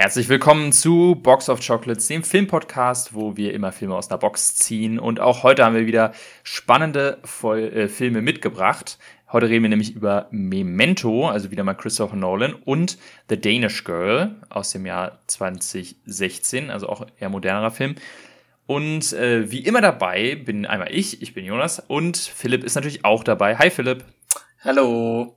Herzlich willkommen zu Box of Chocolates, dem Filmpodcast, wo wir immer Filme aus der Box ziehen. Und auch heute haben wir wieder spannende Voll äh, Filme mitgebracht. Heute reden wir nämlich über Memento, also wieder mal Christopher Nolan, und The Danish Girl aus dem Jahr 2016, also auch eher modernerer Film. Und äh, wie immer dabei bin einmal ich, ich bin Jonas, und Philipp ist natürlich auch dabei. Hi Philipp. Hallo.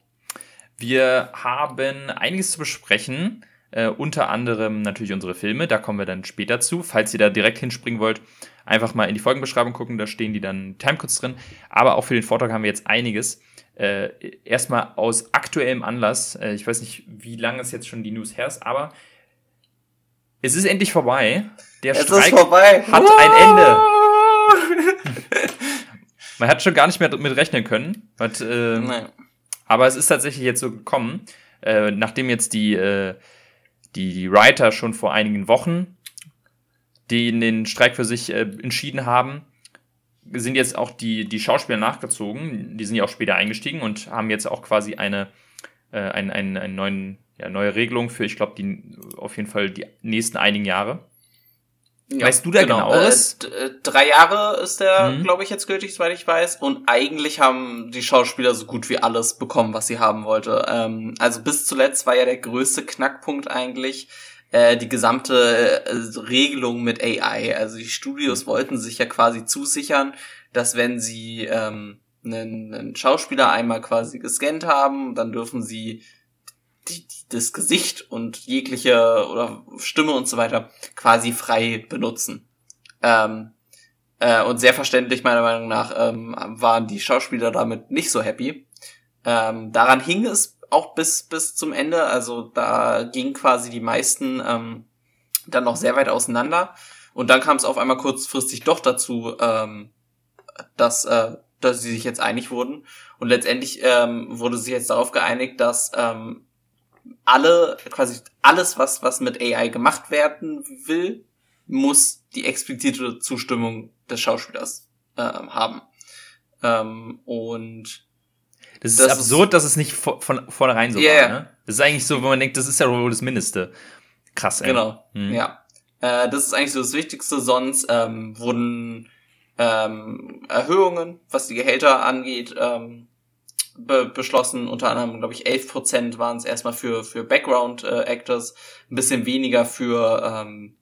Wir haben einiges zu besprechen. Äh, unter anderem natürlich unsere Filme, da kommen wir dann später zu. Falls ihr da direkt hinspringen wollt, einfach mal in die Folgenbeschreibung gucken, da stehen die dann Timecodes drin. Aber auch für den Vortrag haben wir jetzt einiges. Äh, erstmal aus aktuellem Anlass, äh, ich weiß nicht, wie lange es jetzt schon die News her ist, aber es ist endlich vorbei. Der es Streik hat ein Ende. Man hat schon gar nicht mehr damit rechnen können. But, äh, aber es ist tatsächlich jetzt so gekommen. Äh, nachdem jetzt die äh, die, Writer schon vor einigen Wochen, die den Streik für sich äh, entschieden haben, sind jetzt auch die, die Schauspieler nachgezogen. Die sind ja auch später eingestiegen und haben jetzt auch quasi eine, äh, ein, ein, eine neuen, ja, neue Regelung für, ich glaube, auf jeden Fall die nächsten einigen Jahre. Ja, weißt du da genau, genaueres? Äh, äh, drei Jahre ist der, mhm. glaube ich, jetzt gültig, soweit ich weiß. Und eigentlich haben die Schauspieler so gut wie alles bekommen, was sie haben wollte. Ähm, also bis zuletzt war ja der größte Knackpunkt eigentlich äh, die gesamte äh, Regelung mit AI. Also die Studios mhm. wollten sich ja quasi zusichern, dass wenn sie ähm, einen, einen Schauspieler einmal quasi gescannt haben, dann dürfen sie die, das Gesicht und jegliche oder Stimme und so weiter quasi frei benutzen. Ähm, äh, und sehr verständlich meiner Meinung nach ähm, waren die Schauspieler damit nicht so happy. Ähm, daran hing es auch bis bis zum Ende. Also da gingen quasi die meisten ähm, dann noch sehr weit auseinander. Und dann kam es auf einmal kurzfristig doch dazu, ähm, dass äh, dass sie sich jetzt einig wurden. Und letztendlich ähm, wurde sich jetzt darauf geeinigt, dass ähm, alle, quasi alles, was, was mit AI gemacht werden will, muss die explizite Zustimmung des Schauspielers äh, haben. Ähm, und das ist das absurd, ist, dass es nicht von, von vornherein so yeah. war. Ne? Das ist eigentlich so, wo man denkt, das ist ja wohl das Mindeste. Krass, ey. Genau, hm. ja. Äh, das ist eigentlich so das Wichtigste. Sonst ähm, wurden ähm, Erhöhungen, was die Gehälter angeht, ähm, be beschlossen. Unter anderem, glaube ich, 11 Prozent waren es erstmal für, für Background-Actors, äh, ein bisschen weniger für ähm,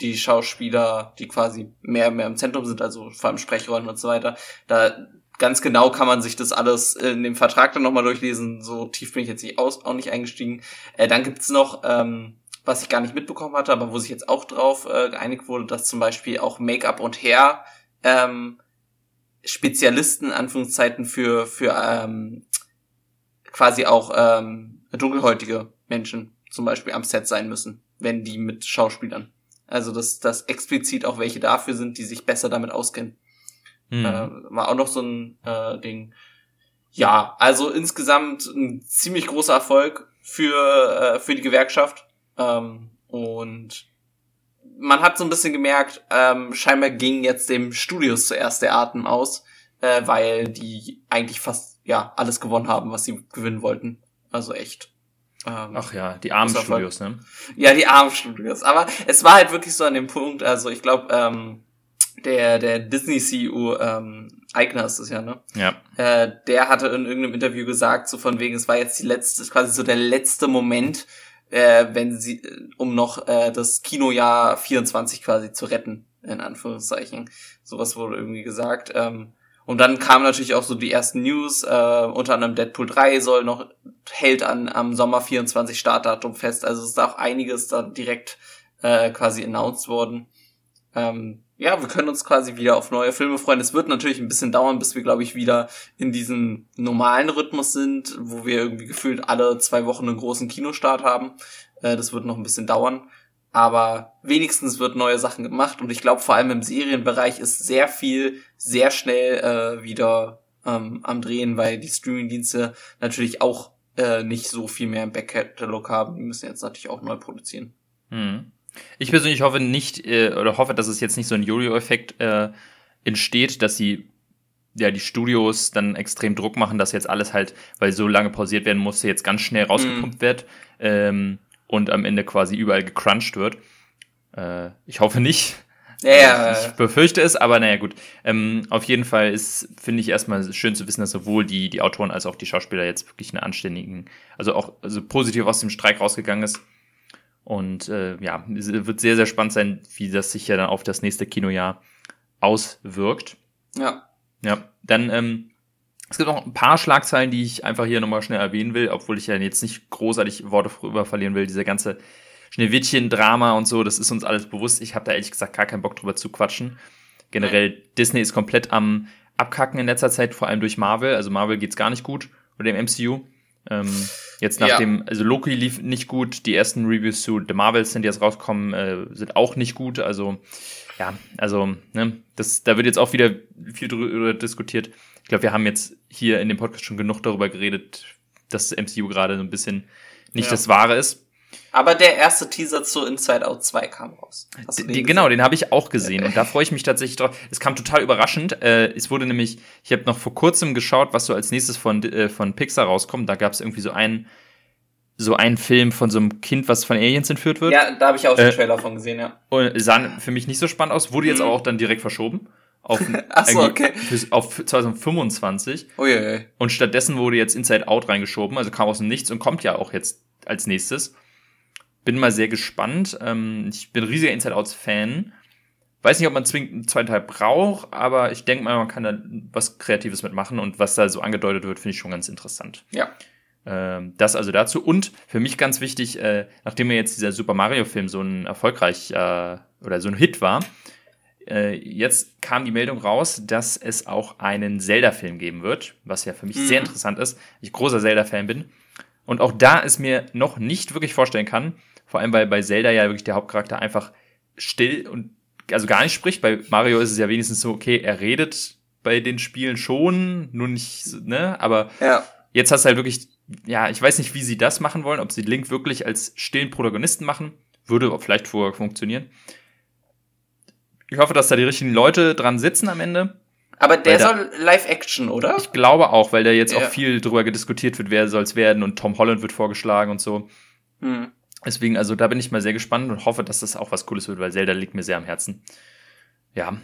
die Schauspieler, die quasi mehr, mehr im Zentrum sind, also vor allem Sprechrollen und so weiter. Da ganz genau kann man sich das alles in dem Vertrag dann nochmal durchlesen. So tief bin ich jetzt nicht aus, auch nicht eingestiegen. Äh, dann gibt's noch, ähm, was ich gar nicht mitbekommen hatte, aber wo sich jetzt auch drauf äh, geeinigt wurde, dass zum Beispiel auch Make-up und Hair ähm, Spezialisten, Anführungszeiten, für, für ähm, quasi auch ähm, dunkelhäutige Menschen zum Beispiel am Set sein müssen, wenn die mit Schauspielern. Also dass, dass explizit auch welche dafür sind, die sich besser damit auskennen. Mhm. Äh, war auch noch so ein äh, Ding. Ja, also insgesamt ein ziemlich großer Erfolg für, äh, für die Gewerkschaft. Ähm, und man hat so ein bisschen gemerkt, ähm, scheinbar ging jetzt dem Studios zuerst der Atem aus, äh, weil die eigentlich fast ja alles gewonnen haben, was sie gewinnen wollten. Also echt. Ähm, Ach ja, die armen Studios, ne? Ja, die armen Studios. Aber es war halt wirklich so an dem Punkt, also ich glaube, ähm, der, der Disney-CEO, ähm, Eigner ist es ja, ne? Ja. Äh, der hatte in irgendeinem Interview gesagt, so von wegen, es war jetzt die letzte, quasi so der letzte Moment, äh, wenn sie, um noch äh, das Kinojahr 24 quasi zu retten, in Anführungszeichen. Sowas wurde irgendwie gesagt. Ähm, und dann kamen natürlich auch so die ersten News, äh, unter anderem Deadpool 3 soll noch, hält an am Sommer 24 Startdatum fest. Also ist auch einiges da direkt äh, quasi announced worden. Ähm, ja, wir können uns quasi wieder auf neue Filme freuen. Es wird natürlich ein bisschen dauern, bis wir, glaube ich, wieder in diesem normalen Rhythmus sind, wo wir irgendwie gefühlt alle zwei Wochen einen großen Kinostart haben. Äh, das wird noch ein bisschen dauern. Aber wenigstens wird neue Sachen gemacht und ich glaube vor allem im Serienbereich ist sehr viel sehr schnell äh, wieder ähm, am Drehen, weil die Streamingdienste natürlich auch äh, nicht so viel mehr im Backcatalog haben. Die müssen jetzt natürlich auch neu produzieren. Hm. Ich persönlich hoffe nicht, äh, oder hoffe, dass es jetzt nicht so ein Jojo-Effekt äh, entsteht, dass sie ja die Studios dann extrem Druck machen, dass jetzt alles halt, weil so lange pausiert werden musste, jetzt ganz schnell rausgepumpt mm. wird. Ähm, und am Ende quasi überall gecrunched wird. Äh, ich hoffe nicht. Ja. Ich befürchte es, aber naja, gut. Ähm, auf jeden Fall ist, finde ich erstmal schön zu wissen, dass sowohl die, die Autoren als auch die Schauspieler jetzt wirklich einen anständigen, also auch also positiv aus dem Streik rausgegangen ist. Und äh, ja, es wird sehr, sehr spannend sein, wie das sich ja dann auf das nächste Kinojahr auswirkt. Ja. Ja, dann, ähm, es gibt noch ein paar Schlagzeilen, die ich einfach hier nochmal schnell erwähnen will, obwohl ich ja jetzt nicht großartig Worte darüber verlieren will. Diese ganze Schneewittchen-Drama und so, das ist uns alles bewusst. Ich habe da ehrlich gesagt gar keinen Bock drüber zu quatschen. Generell, Nein. Disney ist komplett am Abkacken in letzter Zeit, vor allem durch Marvel. Also Marvel geht's gar nicht gut oder dem MCU. Ähm, jetzt nach ja. dem, also Loki lief nicht gut, die ersten Reviews zu The Marvels sind jetzt rausgekommen, äh, sind auch nicht gut. Also ja, also ne, das, da wird jetzt auch wieder viel drüber diskutiert. Ich glaube, wir haben jetzt hier in dem Podcast schon genug darüber geredet, dass das MCU gerade so ein bisschen nicht ja. das Wahre ist. Aber der erste Teaser zu Inside Out 2 kam raus. Die, genau, den habe ich auch gesehen und da freue ich mich tatsächlich drauf. Es kam total überraschend. Äh, es wurde nämlich, ich habe noch vor kurzem geschaut, was so als nächstes von, äh, von Pixar rauskommt. Da gab es irgendwie so einen, so einen Film von so einem Kind, was von Aliens entführt wird. Ja, da habe ich auch den äh, Trailer von gesehen, ja. Und sah für mich nicht so spannend aus, wurde jetzt mhm. aber auch dann direkt verschoben. Auf, so, okay. auf 2025. Oh, je, je. Und stattdessen wurde jetzt Inside Out reingeschoben, also kam aus dem Nichts und kommt ja auch jetzt als nächstes. Bin mal sehr gespannt. Ähm, ich bin riesiger Inside Outs Fan. Weiß nicht, ob man zwingend einen zweiten Teil braucht, aber ich denke mal, man kann da was Kreatives mitmachen und was da so angedeutet wird, finde ich schon ganz interessant. Ja. Ähm, das also dazu. Und für mich ganz wichtig, äh, nachdem mir jetzt dieser Super Mario-Film so ein erfolgreich äh, oder so ein Hit war, äh, jetzt kam die Meldung raus, dass es auch einen Zelda-Film geben wird, was ja für mich mhm. sehr interessant ist. Ich großer Zelda-Fan bin. Und auch da es mir noch nicht wirklich vorstellen kann, vor allem, weil bei Zelda ja wirklich der Hauptcharakter einfach still und also gar nicht spricht. Bei Mario ist es ja wenigstens so, okay, er redet bei den Spielen schon, nur nicht, ne? Aber ja. jetzt hast du halt wirklich, ja, ich weiß nicht, wie sie das machen wollen, ob sie Link wirklich als stillen Protagonisten machen. Würde vielleicht vorher funktionieren. Ich hoffe, dass da die richtigen Leute dran sitzen am Ende. Aber der da, soll Live-Action, oder? Ich glaube auch, weil da jetzt ja. auch viel drüber diskutiert wird, wer soll es werden und Tom Holland wird vorgeschlagen und so. Hm. Deswegen, also da bin ich mal sehr gespannt und hoffe, dass das auch was Cooles wird, weil Zelda liegt mir sehr am Herzen. Ja,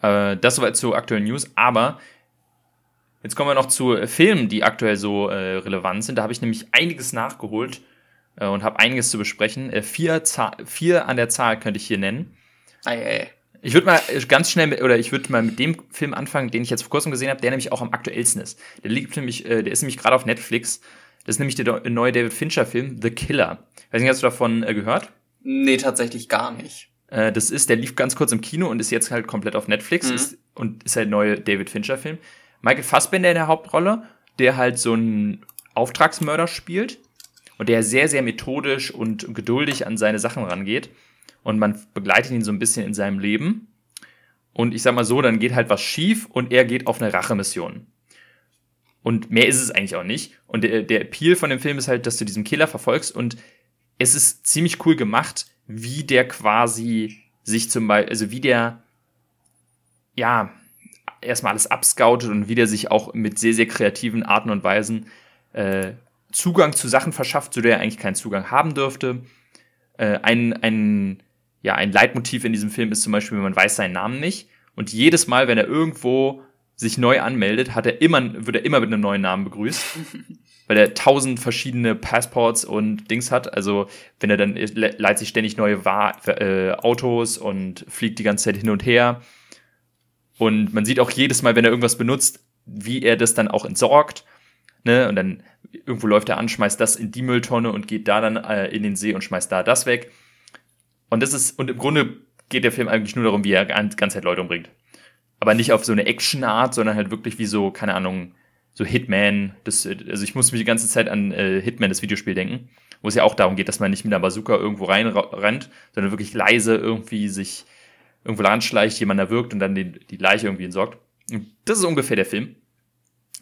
äh, das soweit zu aktuellen News. Aber jetzt kommen wir noch zu äh, Filmen, die aktuell so äh, relevant sind. Da habe ich nämlich einiges nachgeholt äh, und habe einiges zu besprechen. Äh, vier, vier an der Zahl könnte ich hier nennen. Ei, ei. Ich würde mal ganz schnell mit, oder ich würde mal mit dem Film anfangen, den ich jetzt vor kurzem gesehen habe, der nämlich auch am aktuellsten ist. Der liegt nämlich, äh, der ist nämlich gerade auf Netflix. Das ist nämlich der neue David Fincher-Film, The Killer. Weiß nicht, hast du davon äh, gehört? Nee, tatsächlich gar nicht. Äh, das ist, der lief ganz kurz im Kino und ist jetzt halt komplett auf Netflix mhm. ist, und ist halt neue David Fincher-Film. Michael Fassbender in der Hauptrolle, der halt so einen Auftragsmörder spielt und der sehr, sehr methodisch und geduldig an seine Sachen rangeht. Und man begleitet ihn so ein bisschen in seinem Leben. Und ich sag mal so, dann geht halt was schief und er geht auf eine Rachemission. Und mehr ist es eigentlich auch nicht. Und der, der Appeal von dem Film ist halt, dass du diesen Killer verfolgst und es ist ziemlich cool gemacht, wie der quasi sich zum Beispiel, also wie der, ja, erstmal alles abscoutet und wie der sich auch mit sehr, sehr kreativen Arten und Weisen äh, Zugang zu Sachen verschafft, zu der er eigentlich keinen Zugang haben dürfte. Äh, ein, ein, ja, ein Leitmotiv in diesem Film ist zum Beispiel, man weiß seinen Namen nicht. Und jedes Mal, wenn er irgendwo sich neu anmeldet, hat er immer, wird er immer mit einem neuen Namen begrüßt. weil er tausend verschiedene Passports und Dings hat. Also wenn er dann leiht sich ständig neue Wa äh, Autos und fliegt die ganze Zeit hin und her. Und man sieht auch jedes Mal, wenn er irgendwas benutzt, wie er das dann auch entsorgt. Ne? Und dann irgendwo läuft er an, schmeißt das in die Mülltonne und geht da dann äh, in den See und schmeißt da das weg. Und das ist, und im Grunde geht der Film eigentlich nur darum, wie er die ganze Zeit Leute umbringt aber nicht auf so eine Action-Art, sondern halt wirklich wie so, keine Ahnung, so Hitman. Das, also ich muss mich die ganze Zeit an äh, Hitman, das Videospiel, denken, wo es ja auch darum geht, dass man nicht mit einer Bazooka irgendwo reinrennt, sondern wirklich leise irgendwie sich irgendwo anschleicht, jemand erwürgt und dann die, die Leiche irgendwie entsorgt. Und das ist ungefähr der Film.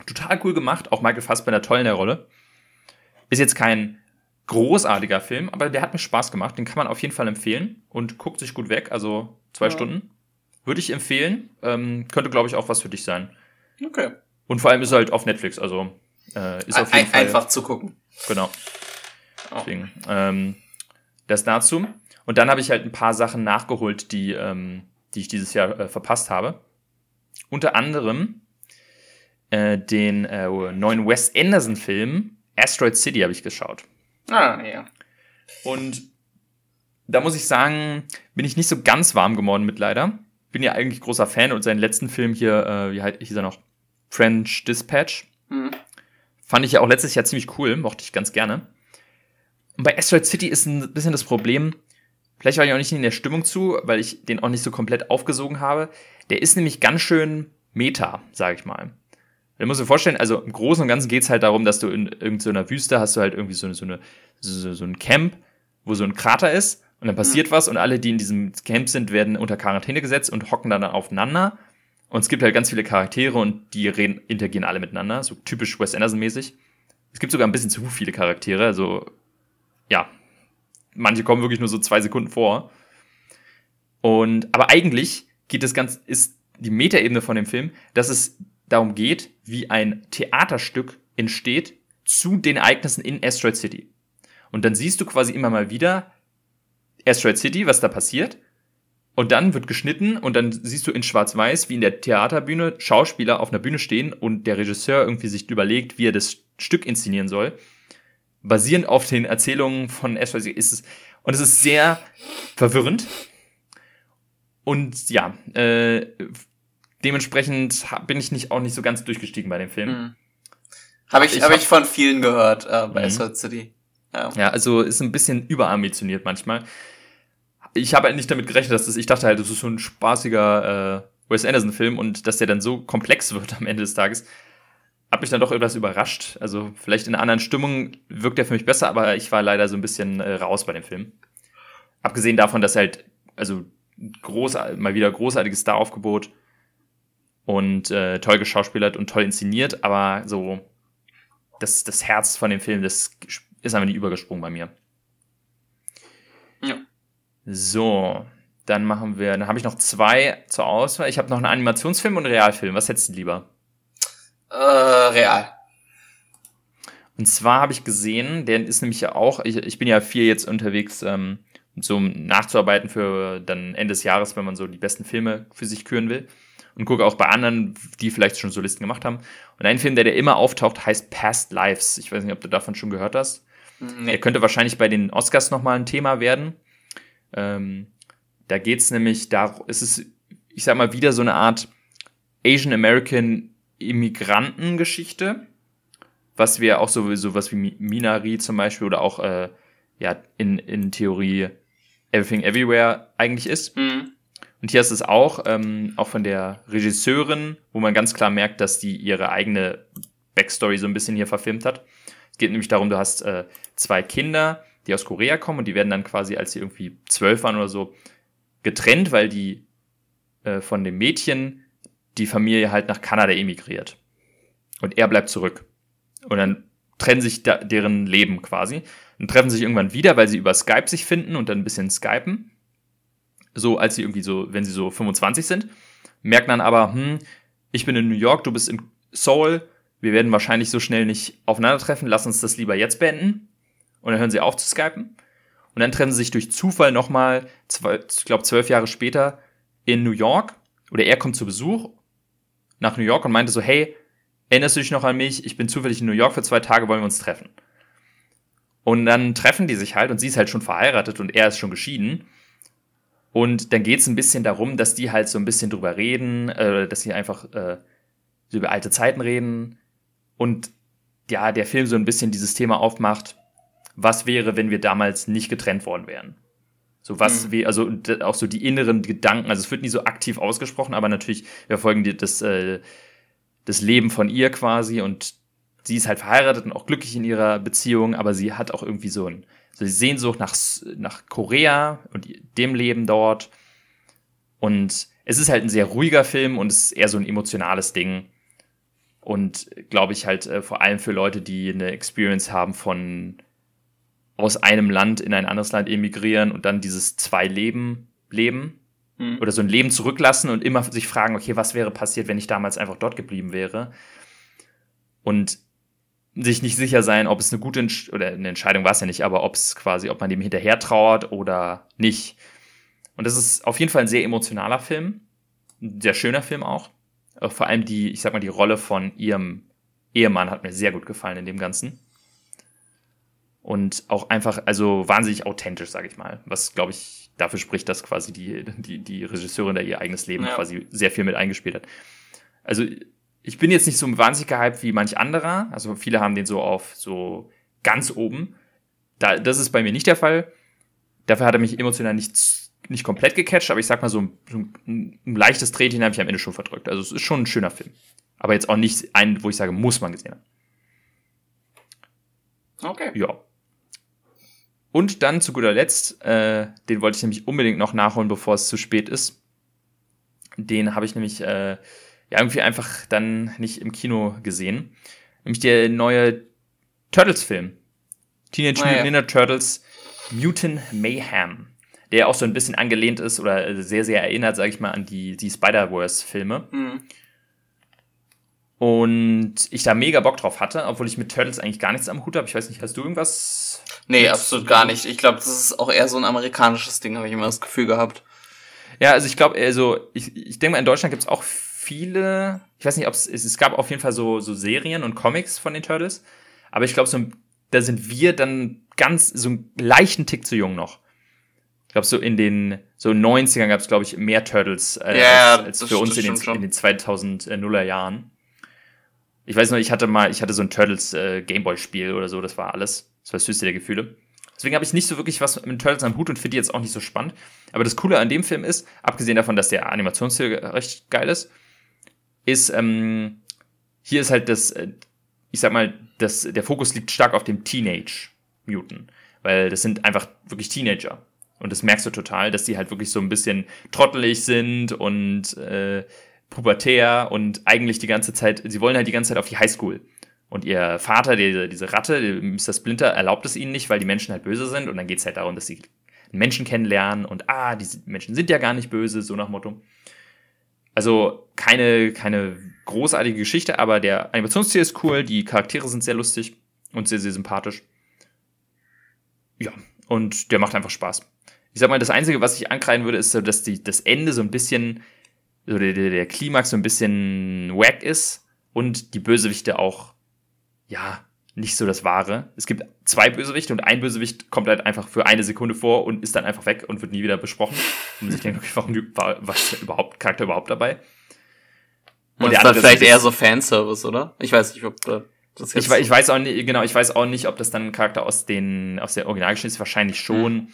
Total cool gemacht, auch Michael Fassbender toll in der Rolle. Ist jetzt kein großartiger Film, aber der hat mir Spaß gemacht. Den kann man auf jeden Fall empfehlen und guckt sich gut weg, also zwei ja. Stunden. Würde ich empfehlen. Ähm, könnte, glaube ich, auch was für dich sein. Okay. Und vor allem ist er halt auf Netflix, also äh, ist auf jeden Ein, Fall. Einfach zu gucken. Genau. Oh. Deswegen, ähm, Das dazu. Und dann habe ich halt ein paar Sachen nachgeholt, die, ähm, die ich dieses Jahr äh, verpasst habe. Unter anderem äh, den äh, neuen Wes Anderson-Film Asteroid City habe ich geschaut. Ah, ja. Und da muss ich sagen, bin ich nicht so ganz warm geworden mit leider. Bin ja eigentlich großer Fan und seinen letzten Film hier, äh, wie hieß er noch? French Dispatch. Mhm. Fand ich ja auch letztes Jahr ziemlich cool, mochte ich ganz gerne. Und bei Asteroid City ist ein bisschen das Problem, vielleicht war ich auch nicht in der Stimmung zu, weil ich den auch nicht so komplett aufgesogen habe. Der ist nämlich ganz schön Meta, sag ich mal. Du musst dir vorstellen, also im Großen und Ganzen geht's halt darum, dass du in irgendeiner Wüste hast du halt irgendwie so, so, eine, so, so ein Camp, wo so ein Krater ist und dann passiert mhm. was und alle, die in diesem Camp sind, werden unter Quarantäne gesetzt und hocken dann aufeinander. Und es gibt halt ganz viele Charaktere und die reden, interagieren alle miteinander, so typisch Wes Anderson-mäßig. Es gibt sogar ein bisschen zu viele Charaktere, also ja, manche kommen wirklich nur so zwei Sekunden vor. Und aber eigentlich geht das ganz ist die Metaebene von dem Film, dass es darum geht, wie ein Theaterstück entsteht zu den Ereignissen in Asteroid City. Und dann siehst du quasi immer mal wieder Asteroid City, was da passiert. Und dann wird geschnitten und dann siehst du in Schwarz-Weiß, wie in der Theaterbühne Schauspieler auf einer Bühne stehen und der Regisseur irgendwie sich überlegt, wie er das Stück inszenieren soll. Basierend auf den Erzählungen von Asteroid City ist es, und es ist sehr verwirrend. Und ja, äh, dementsprechend bin ich nicht auch nicht so ganz durchgestiegen bei dem Film. Mhm. Habe ich, ich, hab ich von vielen gehört äh, bei mhm. City. Ja. ja, also ist ein bisschen überambitioniert manchmal. Ich habe halt nicht damit gerechnet, dass das, ich dachte halt, das ist so ein spaßiger äh, Wes Anderson-Film und dass der dann so komplex wird am Ende des Tages, hat mich dann doch etwas überrascht. Also vielleicht in einer anderen Stimmung wirkt er für mich besser, aber ich war leider so ein bisschen äh, raus bei dem Film. Abgesehen davon, dass halt, also groß, mal wieder großartiges Star-Aufgebot und äh, toll geschauspielert und toll inszeniert, aber so das, das Herz von dem Film, das ist einfach nicht übergesprungen bei mir. So, dann machen wir, dann habe ich noch zwei zur Auswahl. Ich habe noch einen Animationsfilm und einen Realfilm. Was hättest du lieber? Äh, real. Und zwar habe ich gesehen, der ist nämlich ja auch, ich, ich bin ja viel jetzt unterwegs, ähm, so nachzuarbeiten für dann Ende des Jahres, wenn man so die besten Filme für sich küren will und gucke auch bei anderen, die vielleicht schon so Listen gemacht haben. Und ein Film, der, der immer auftaucht, heißt Past Lives. Ich weiß nicht, ob du davon schon gehört hast. Nee. Er könnte wahrscheinlich bei den Oscars nochmal ein Thema werden. Ähm, da geht's nämlich darum, es ist, ich sag mal, wieder so eine Art Asian American Immigrantengeschichte, was wir auch sowieso was wie Minari zum Beispiel oder auch äh, ja in, in Theorie Everything Everywhere eigentlich ist. Mhm. Und hier ist es auch, ähm, auch von der Regisseurin, wo man ganz klar merkt, dass die ihre eigene Backstory so ein bisschen hier verfilmt hat. Es geht nämlich darum, du hast äh, zwei Kinder, die aus Korea kommen und die werden dann quasi, als sie irgendwie zwölf waren oder so, getrennt, weil die äh, von dem Mädchen die Familie halt nach Kanada emigriert. Und er bleibt zurück. Und dann trennen sich da, deren Leben quasi. Und treffen sich irgendwann wieder, weil sie über Skype sich finden und dann ein bisschen skypen so als sie irgendwie so, wenn sie so 25 sind, merken dann aber, hm, ich bin in New York, du bist in Seoul, wir werden wahrscheinlich so schnell nicht aufeinandertreffen, lass uns das lieber jetzt beenden. Und dann hören sie auf zu skypen. Und dann treffen sie sich durch Zufall nochmal, ich glaube zwölf Jahre später, in New York. Oder er kommt zu Besuch nach New York und meinte so, hey, erinnerst du dich noch an mich? Ich bin zufällig in New York für zwei Tage, wollen wir uns treffen. Und dann treffen die sich halt und sie ist halt schon verheiratet und er ist schon geschieden. Und dann geht es ein bisschen darum, dass die halt so ein bisschen drüber reden, äh, dass sie einfach äh, über alte Zeiten reden. Und ja, der Film so ein bisschen dieses Thema aufmacht, was wäre, wenn wir damals nicht getrennt worden wären. So was mhm. wie, also auch so die inneren Gedanken, also es wird nie so aktiv ausgesprochen, aber natürlich, wir folgen dir das, äh, das Leben von ihr quasi und sie ist halt verheiratet und auch glücklich in ihrer Beziehung, aber sie hat auch irgendwie so ein, so die Sehnsucht nach, nach Korea und dem Leben dort. Und es ist halt ein sehr ruhiger Film und es ist eher so ein emotionales Ding. Und glaube ich halt äh, vor allem für Leute, die eine Experience haben von aus einem Land in ein anderes Land emigrieren und dann dieses zwei Leben leben mhm. oder so ein Leben zurücklassen und immer sich fragen, okay, was wäre passiert, wenn ich damals einfach dort geblieben wäre? Und sich nicht sicher sein, ob es eine gute Entsch oder eine Entscheidung war es ja nicht, aber ob es quasi, ob man dem hinterher trauert oder nicht. Und das ist auf jeden Fall ein sehr emotionaler Film, ein sehr schöner Film auch. Vor allem die, ich sag mal, die Rolle von ihrem Ehemann hat mir sehr gut gefallen in dem Ganzen. Und auch einfach, also wahnsinnig authentisch, sage ich mal. Was, glaube ich, dafür spricht, dass quasi die, die, die Regisseurin da ihr eigenes Leben ja. quasi sehr viel mit eingespielt hat. Also ich bin jetzt nicht so wahnsinnig gehypt wie manch anderer. Also viele haben den so auf so ganz oben. Da, das ist bei mir nicht der Fall. Dafür hat er mich emotional nicht, nicht komplett gecatcht, aber ich sag mal, so ein, so ein, ein leichtes Drehchen habe ich am Ende schon verdrückt. Also es ist schon ein schöner Film. Aber jetzt auch nicht ein, wo ich sage, muss man gesehen haben. Okay. Ja. Und dann zu guter Letzt, äh, den wollte ich nämlich unbedingt noch nachholen, bevor es zu spät ist. Den habe ich nämlich äh, ja irgendwie einfach dann nicht im Kino gesehen. Nämlich der neue Turtles-Film. Teenage Mutant Ninja Turtles Mutant Mayhem. Der auch so ein bisschen angelehnt ist oder sehr, sehr erinnert, sage ich mal, an die, die Spider-Verse-Filme. Mhm. Und ich da mega Bock drauf hatte, obwohl ich mit Turtles eigentlich gar nichts am Hut habe. Ich weiß nicht, hast du irgendwas? Nee, absolut gar nicht. Ich glaube, das ist auch eher so ein amerikanisches Ding, habe ich immer das Gefühl gehabt. Ja, also ich glaube, also ich, ich denke mal, in Deutschland gibt es auch viele, ich weiß nicht, ob es, es gab auf jeden Fall so, so Serien und Comics von den Turtles, aber ich glaube, so, da sind wir dann ganz, so einen leichten Tick zu jung noch. Ich glaube, so in den so 90ern gab es, glaube ich, mehr Turtles äh, ja, als, als für uns in den, in den 2000er Jahren. Ich weiß noch, ich hatte mal, ich hatte so ein Turtles äh, Gameboy-Spiel oder so, das war alles. Das war das höchste der Gefühle. Deswegen habe ich nicht so wirklich was mit Turtles am Hut und finde die jetzt auch nicht so spannend. Aber das Coole an dem Film ist, abgesehen davon, dass der Animationsstil recht geil ist, ist, ähm, hier ist halt das, äh, ich sag mal, das, der Fokus liegt stark auf dem Teenage Mutant, weil das sind einfach wirklich Teenager. Und das merkst du total, dass die halt wirklich so ein bisschen trottelig sind und äh, pubertär und eigentlich die ganze Zeit, sie wollen halt die ganze Zeit auf die Highschool. Und ihr Vater, die, diese Ratte, Mr. Splinter, erlaubt es ihnen nicht, weil die Menschen halt böse sind. Und dann geht es halt darum, dass sie Menschen kennenlernen und ah, diese Menschen sind ja gar nicht böse, so nach Motto. Also keine, keine großartige Geschichte, aber der Animationsstil ist cool, die Charaktere sind sehr lustig und sehr, sehr sympathisch. Ja, und der macht einfach Spaß. Ich sag mal, das Einzige, was ich ankreiden würde, ist so, dass die, das Ende so ein bisschen, so der, der Klimax so ein bisschen wack ist und die Bösewichte auch, ja, nicht so das Wahre. Es gibt zwei Bösewichte und ein Bösewicht kommt halt einfach für eine Sekunde vor und ist dann einfach weg und wird nie wieder besprochen. Und man sich denkt, okay, warum war, was überhaupt, Charakter überhaupt dabei? Und das ist dann vielleicht eher so Fanservice, oder? Ich weiß nicht, ob da das jetzt ich, ich weiß auch nicht, genau, ich weiß auch nicht, ob das dann ein Charakter aus den, aus der Originalgeschichte ist, wahrscheinlich schon. Mhm.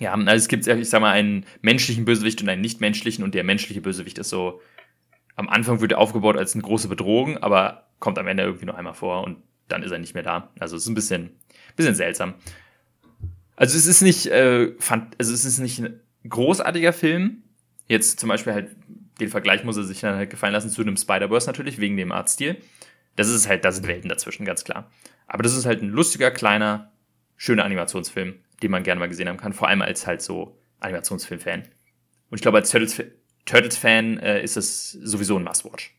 Ja, also es gibt, ich sag mal, einen menschlichen Bösewicht und einen nicht-menschlichen und der menschliche Bösewicht ist so, am Anfang wird er aufgebaut als eine große Bedrohung, aber kommt am Ende irgendwie nur einmal vor und dann ist er nicht mehr da. Also es ist ein bisschen, bisschen seltsam. Also es ist nicht, äh, fand, also es ist nicht ein großartiger Film. Jetzt zum Beispiel halt, den Vergleich muss er sich dann halt gefallen lassen zu einem Spider-Verse natürlich, wegen dem Artstil. Das ist halt, da sind Welten dazwischen, ganz klar. Aber das ist halt ein lustiger, kleiner, schöner Animationsfilm, den man gerne mal gesehen haben kann, vor allem als halt so Animationsfilm-Fan. Und ich glaube, als Turtles-Fan Turtles äh, ist es sowieso ein Must-Watch.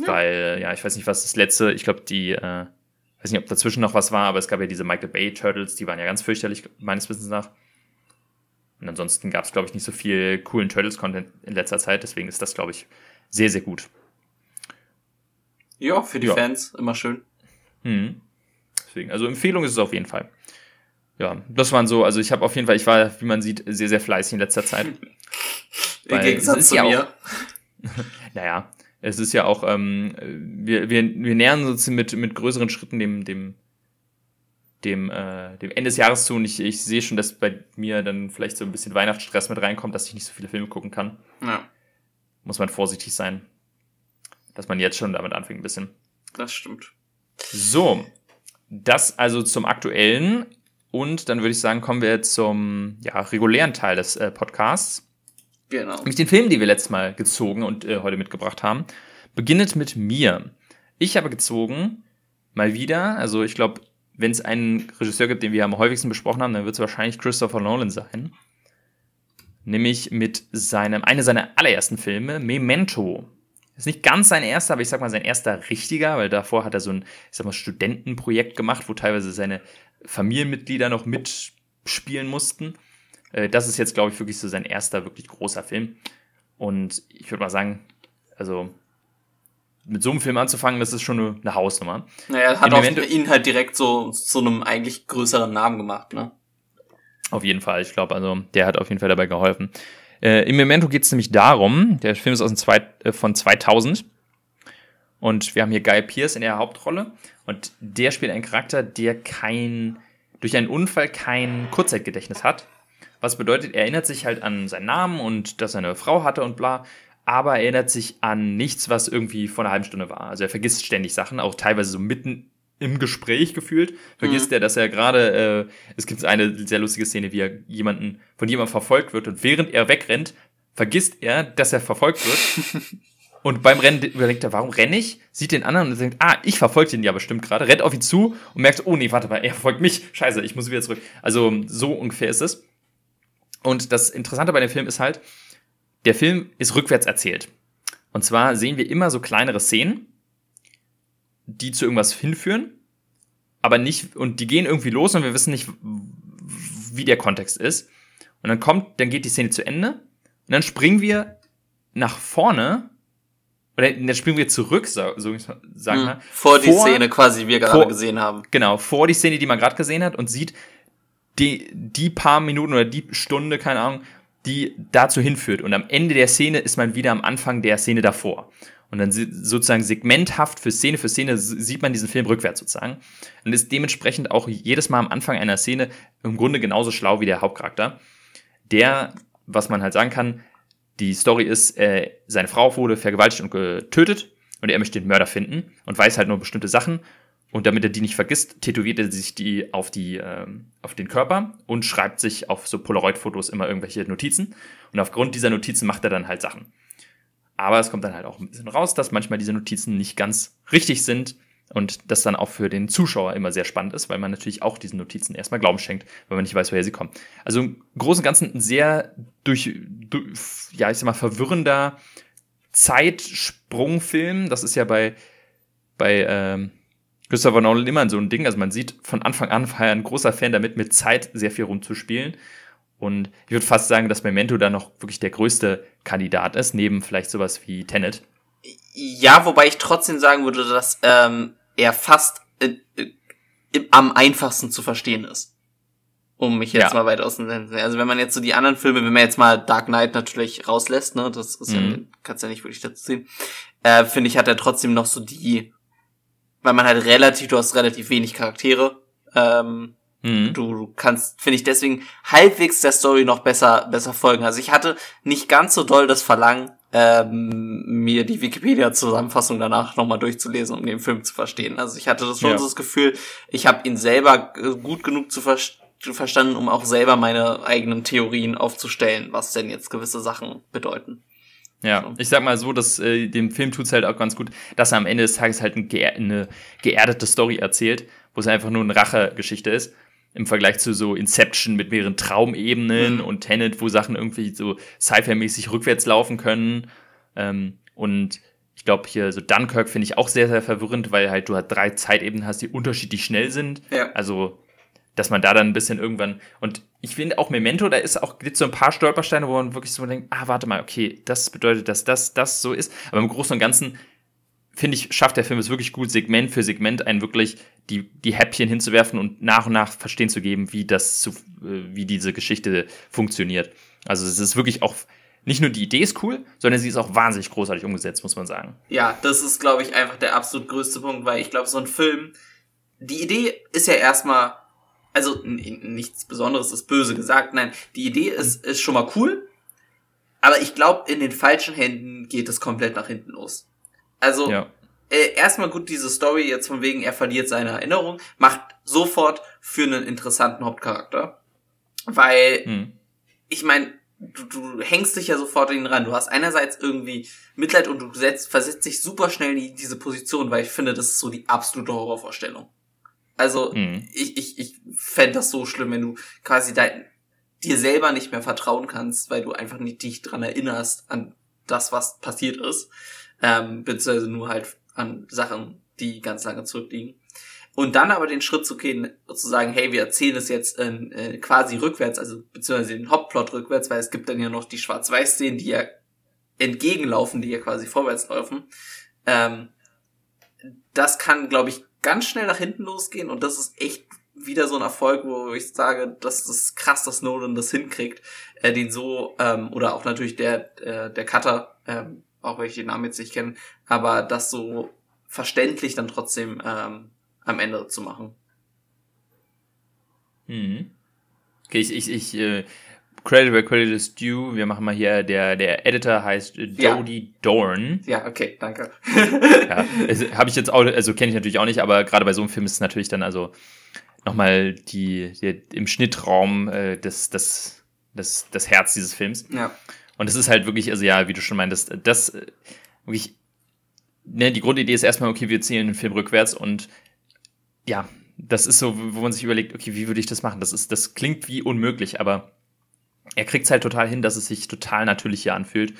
Ja. Weil, ja, ich weiß nicht, was das letzte, ich glaube, die, äh, weiß nicht, ob dazwischen noch was war, aber es gab ja diese Michael Bay Turtles, die waren ja ganz fürchterlich, meines Wissens nach. Und ansonsten gab es, glaube ich, nicht so viel coolen Turtles-Content in letzter Zeit, deswegen ist das, glaube ich, sehr, sehr gut. Ja, für die ja. Fans immer schön. Mhm. Deswegen, also Empfehlung ist es auf jeden Fall. Ja, das waren so, also ich habe auf jeden Fall, ich war, wie man sieht, sehr, sehr fleißig in letzter Zeit. Im Gegensatz zu ja mir. Auch, naja, es ist ja auch, ähm, wir, wir, wir nähern uns mit, mit größeren Schritten dem, dem, dem, äh, dem Ende des Jahres zu und ich, ich sehe schon, dass bei mir dann vielleicht so ein bisschen Weihnachtsstress mit reinkommt, dass ich nicht so viele Filme gucken kann. Ja. Muss man vorsichtig sein. Dass man jetzt schon damit anfängt ein bisschen. Das stimmt. So. Das also zum aktuellen. Und dann würde ich sagen, kommen wir zum ja, regulären Teil des äh, Podcasts. Genau. Nämlich den Film, den wir letztes Mal gezogen und äh, heute mitgebracht haben. Beginnet mit mir. Ich habe gezogen, mal wieder, also ich glaube, wenn es einen Regisseur gibt, den wir am häufigsten besprochen haben, dann wird es wahrscheinlich Christopher Nolan sein. Nämlich mit seinem, einer seiner allerersten Filme, Memento. ist nicht ganz sein erster, aber ich sag mal sein erster richtiger, weil davor hat er so ein, ich sag mal, Studentenprojekt gemacht, wo teilweise seine Familienmitglieder noch mitspielen mussten. Äh, das ist jetzt, glaube ich, wirklich so sein erster wirklich großer Film. Und ich würde mal sagen, also mit so einem Film anzufangen, das ist schon eine, eine Hausnummer. Naja, hat auch ihn halt direkt so zu einem eigentlich größeren Namen gemacht, ne? Auf jeden Fall, ich glaube, also der hat auf jeden Fall dabei geholfen. Äh, Im Memento geht es nämlich darum, der Film ist aus dem zwei, äh, von 2000 und wir haben hier Guy Pierce in der Hauptrolle und der spielt einen Charakter, der kein, durch einen Unfall kein Kurzzeitgedächtnis hat. Was bedeutet, er erinnert sich halt an seinen Namen und dass er eine Frau hatte und bla, aber erinnert sich an nichts, was irgendwie vor einer halben Stunde war. Also er vergisst ständig Sachen, auch teilweise so mitten im Gespräch gefühlt. Vergisst mhm. er, dass er gerade, äh, es gibt eine sehr lustige Szene, wie er jemanden, von jemandem verfolgt wird und während er wegrennt, vergisst er, dass er verfolgt wird. und beim Rennen überlegt er, warum renne ich? Sieht den anderen und denkt, ah, ich verfolge den ja bestimmt gerade, rennt auf ihn zu und merkt, oh nee, warte mal, er verfolgt mich. Scheiße, ich muss wieder zurück. Also so ungefähr ist es. Und das Interessante bei dem Film ist halt, der Film ist rückwärts erzählt. Und zwar sehen wir immer so kleinere Szenen, die zu irgendwas hinführen, aber nicht, und die gehen irgendwie los und wir wissen nicht, wie der Kontext ist. Und dann kommt, dann geht die Szene zu Ende und dann springen wir nach vorne oder dann springen wir zurück, so, so sagen hm, wir. Vor die vor, Szene quasi, die wir gerade vor, gesehen haben. Genau, vor die Szene, die man gerade gesehen hat und sieht die, die paar Minuten oder die Stunde, keine Ahnung, die dazu hinführt. Und am Ende der Szene ist man wieder am Anfang der Szene davor. Und dann sozusagen segmenthaft für Szene für Szene sieht man diesen Film rückwärts sozusagen. Und ist dementsprechend auch jedes Mal am Anfang einer Szene im Grunde genauso schlau wie der Hauptcharakter. Der, was man halt sagen kann, die Story ist, äh, seine Frau wurde vergewaltigt und getötet und er möchte den Mörder finden und weiß halt nur bestimmte Sachen. Und damit er die nicht vergisst, tätowiert er sich die auf, die, ähm, auf den Körper und schreibt sich auf so Polaroid-Fotos immer irgendwelche Notizen. Und aufgrund dieser Notizen macht er dann halt Sachen. Aber es kommt dann halt auch ein bisschen raus, dass manchmal diese Notizen nicht ganz richtig sind und das dann auch für den Zuschauer immer sehr spannend ist, weil man natürlich auch diesen Notizen erstmal Glauben schenkt, weil man nicht weiß, woher sie kommen. Also im Großen und Ganzen ein sehr durch, durch ja, ich sag mal, verwirrender Zeitsprungfilm. Das ist ja bei, bei ähm, Christopher Nolan immer so ein Ding. Also man sieht von Anfang an, war er ein großer Fan damit, mit Zeit sehr viel rumzuspielen. Und ich würde fast sagen, dass Memento da noch wirklich der größte Kandidat ist, neben vielleicht sowas wie Tenet. Ja, wobei ich trotzdem sagen würde, dass ähm, er fast äh, äh, am einfachsten zu verstehen ist. Um mich jetzt ja. mal weiter auszusetzen. Also wenn man jetzt so die anderen Filme, wenn man jetzt mal Dark Knight natürlich rauslässt, ne, das ist mhm. ja, kannst ja nicht wirklich dazu sehen, äh, finde ich, hat er trotzdem noch so die, weil man halt relativ, du hast relativ wenig Charaktere, ähm, Mhm. Du, du kannst, finde ich, deswegen halbwegs der Story noch besser, besser folgen. Also ich hatte nicht ganz so doll das Verlangen, ähm, mir die Wikipedia-Zusammenfassung danach nochmal durchzulesen, um den Film zu verstehen. Also ich hatte das schon ja. so das Gefühl, ich habe ihn selber gut genug zu ver verstanden, um auch selber meine eigenen Theorien aufzustellen, was denn jetzt gewisse Sachen bedeuten. Ja, ich sag mal so, dass äh, dem Film tut's halt auch ganz gut, dass er am Ende des Tages halt ein geer eine geerdete Story erzählt, wo es einfach nur eine Rachegeschichte ist im Vergleich zu so Inception mit mehreren Traumebenen mhm. und Tenet, wo Sachen irgendwie so Sci-Fi-mäßig rückwärts laufen können. Ähm, und ich glaube hier so Dunkirk finde ich auch sehr, sehr verwirrend, weil halt du halt drei Zeitebenen hast, die unterschiedlich schnell sind. Ja. Also, dass man da dann ein bisschen irgendwann, und ich finde auch Memento, da ist auch, gibt so ein paar Stolpersteine, wo man wirklich so denkt, ah, warte mal, okay, das bedeutet, dass das, das so ist. Aber im Großen und Ganzen finde ich, schafft der Film es wirklich gut, Segment für Segment einen wirklich die, die Häppchen hinzuwerfen und nach und nach verstehen zu geben, wie das zu, äh, wie diese Geschichte funktioniert. Also es ist wirklich auch, nicht nur die Idee ist cool, sondern sie ist auch wahnsinnig großartig umgesetzt, muss man sagen. Ja, das ist, glaube ich, einfach der absolut größte Punkt, weil ich glaube, so ein Film, die Idee ist ja erstmal, also nichts Besonderes ist böse gesagt, nein, die Idee ist, ist schon mal cool, aber ich glaube, in den falschen Händen geht es komplett nach hinten los. Also ja. äh, erstmal gut diese Story jetzt von wegen er verliert seine Erinnerung macht sofort für einen interessanten Hauptcharakter, weil hm. ich meine du, du hängst dich ja sofort in ihn ran. Du hast einerseits irgendwie Mitleid und du setzt, versetzt dich super schnell in diese Position, weil ich finde, das ist so die absolute Horrorvorstellung. Also mhm. ich, ich, ich fände das so schlimm, wenn du quasi dein, dir selber nicht mehr vertrauen kannst, weil du einfach nicht dich dran erinnerst an das, was passiert ist. ähm, beziehungsweise nur halt an Sachen, die ganz lange zurückliegen. Und dann aber den Schritt zu gehen, zu sagen, hey, wir erzählen es jetzt äh, quasi rückwärts, also beziehungsweise den Hauptplot rückwärts, weil es gibt dann ja noch die Schwarz-Weiß-Szenen, die ja entgegenlaufen, die ja quasi vorwärts laufen. Ähm, das kann, glaube ich, ganz schnell nach hinten losgehen und das ist echt wieder so ein Erfolg, wo ich sage, das ist krass, dass Nolan das hinkriegt, äh, den so, ähm, oder auch natürlich der, äh, der Cutter, ähm, auch wenn ich den Namen jetzt nicht kenne, aber das so verständlich dann trotzdem ähm, am Ende zu machen. Mhm. Okay, ich, ich, ich äh, Credit where credit is due. Wir machen mal hier, der, der Editor heißt Jody ja. Dorn. Ja, okay, danke. ja, habe ich jetzt auch, also kenne ich natürlich auch nicht, aber gerade bei so einem Film ist es natürlich dann also nochmal die, die im Schnittraum äh, das, das, das, das Herz dieses Films. Ja. Und es ist halt wirklich, also ja, wie du schon meintest, das äh, wirklich, ne, die Grundidee ist erstmal, okay, wir zählen den Film rückwärts und ja, das ist so, wo man sich überlegt, okay, wie würde ich das machen? Das ist, das klingt wie unmöglich, aber er kriegt es halt total hin, dass es sich total natürlich hier anfühlt.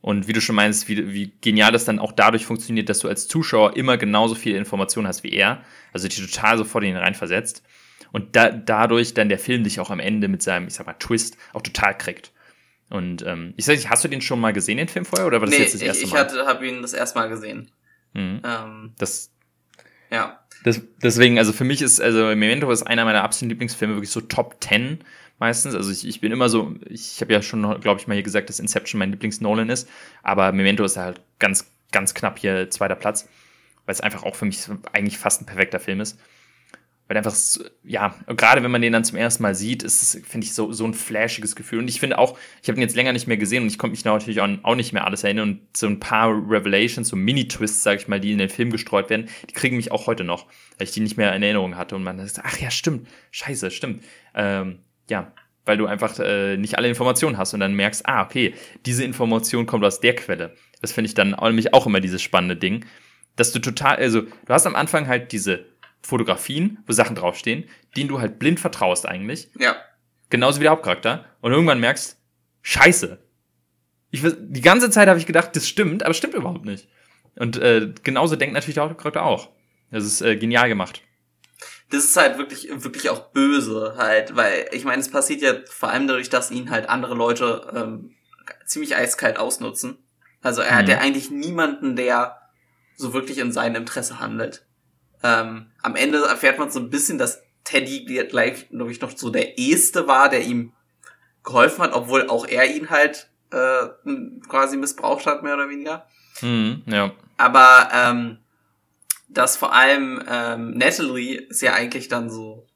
Und wie du schon meinst, wie, wie genial das dann auch dadurch funktioniert, dass du als Zuschauer immer genauso viele Informationen hast wie er, also dich total sofort in ihn reinversetzt. Und da, dadurch dann der Film dich auch am Ende mit seinem, ich sag mal, Twist auch total kriegt. Und ähm, ich sag nicht, hast du den schon mal gesehen, den Film vorher, oder war das nee, jetzt das erste ich, Mal? Ich habe ihn das erste Mal gesehen. Mhm. Ähm, das, ja. Das, deswegen, also für mich ist, also Memento ist einer meiner absoluten Lieblingsfilme, wirklich so Top 10 meistens. Also ich, ich bin immer so, ich habe ja schon, glaube ich, mal hier gesagt, dass Inception mein Lieblings-Nolan ist, aber Memento ist halt ganz, ganz knapp hier zweiter Platz, weil es einfach auch für mich eigentlich fast ein perfekter Film ist. Weil einfach, ja, gerade wenn man den dann zum ersten Mal sieht, ist es, finde ich, so, so ein flashiges Gefühl. Und ich finde auch, ich habe ihn jetzt länger nicht mehr gesehen und ich konnte mich natürlich auch, auch nicht mehr alles erinnern. Und so ein paar Revelations, so Mini-Twists, sage ich mal, die in den Film gestreut werden, die kriegen mich auch heute noch, weil ich die nicht mehr in Erinnerung hatte. Und man sagt, ach ja, stimmt, scheiße, stimmt. Ähm, ja, weil du einfach äh, nicht alle Informationen hast und dann merkst, ah, okay, diese Information kommt aus der Quelle. Das finde ich dann nämlich auch immer dieses spannende Ding, dass du total, also du hast am Anfang halt diese Fotografien, wo Sachen draufstehen, denen du halt blind vertraust eigentlich. Ja. Genauso wie der Hauptcharakter. Und irgendwann merkst, scheiße. Ich, die ganze Zeit habe ich gedacht, das stimmt, aber es stimmt überhaupt nicht. Und äh, genauso denkt natürlich der Hauptcharakter auch. Das ist äh, genial gemacht das ist halt wirklich, wirklich auch böse halt, weil ich meine, es passiert ja vor allem dadurch, dass ihn halt andere Leute ähm, ziemlich eiskalt ausnutzen. Also er mhm. hat ja eigentlich niemanden, der so wirklich in seinem Interesse handelt. Ähm, am Ende erfährt man so ein bisschen, dass Teddy gleich, glaube ich, noch so der Eheste war, der ihm geholfen hat, obwohl auch er ihn halt äh, quasi missbraucht hat, mehr oder weniger. Mhm, ja. Aber ähm, dass vor allem ähm, Natalie ist ja eigentlich dann so.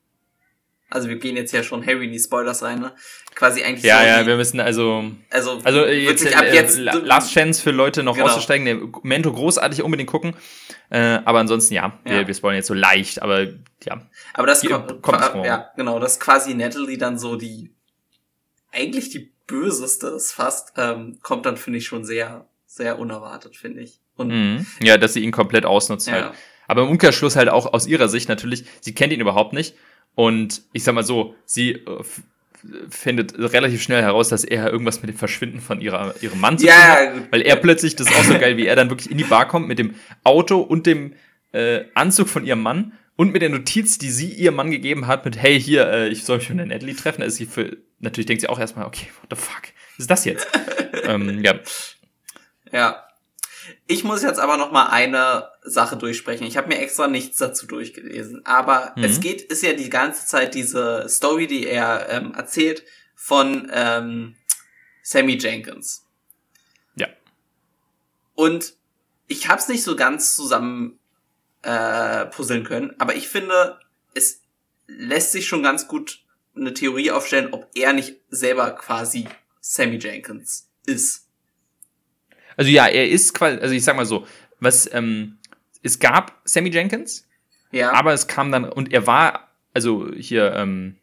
Also wir gehen jetzt ja schon Harry in die Spoilers rein, ne? Quasi eigentlich Ja, so ja, die, wir müssen also also, also jetzt, ab äh, jetzt Last Chance für Leute noch genau. auszusteigen, Mento großartig unbedingt gucken. Äh, aber ansonsten ja, ja. Wir, wir spoilern jetzt so leicht, aber ja. Aber das kommt, kommt ja, genau, das quasi Natalie dann so die eigentlich die böseste ist fast, ähm, kommt dann finde ich schon sehr sehr unerwartet, finde ich. Und mhm. Ja, dass sie ihn komplett ausnutzt ja. halt. Aber im Umkehrschluss halt auch aus ihrer Sicht natürlich, sie kennt ihn überhaupt nicht. Und ich sag mal so, sie äh, findet relativ schnell heraus, dass er irgendwas mit dem Verschwinden von ihrer, ihrem Mann zu tun ja, hat. Weil er plötzlich, das ist auch so geil, wie er dann wirklich in die Bar kommt mit dem Auto und dem äh, Anzug von ihrem Mann und mit der Notiz, die sie ihrem Mann gegeben hat, mit, hey, hier, äh, ich soll mich mit der Natalie treffen. Da ist sie für, natürlich denkt sie auch erstmal, okay, what the fuck, was ist das jetzt? ähm, ja. Ja, ich muss jetzt aber noch mal eine Sache durchsprechen. Ich habe mir extra nichts dazu durchgelesen, aber mhm. es geht ist ja die ganze Zeit diese Story, die er ähm, erzählt von ähm, Sammy Jenkins. Ja. Und ich habe es nicht so ganz zusammen äh, puzzeln können, aber ich finde, es lässt sich schon ganz gut eine Theorie aufstellen, ob er nicht selber quasi Sammy Jenkins ist. Also ja, er ist quasi, also ich sag mal so, was, ähm, es gab Sammy Jenkins, ja. aber es kam dann, und er war, also hier, ähm,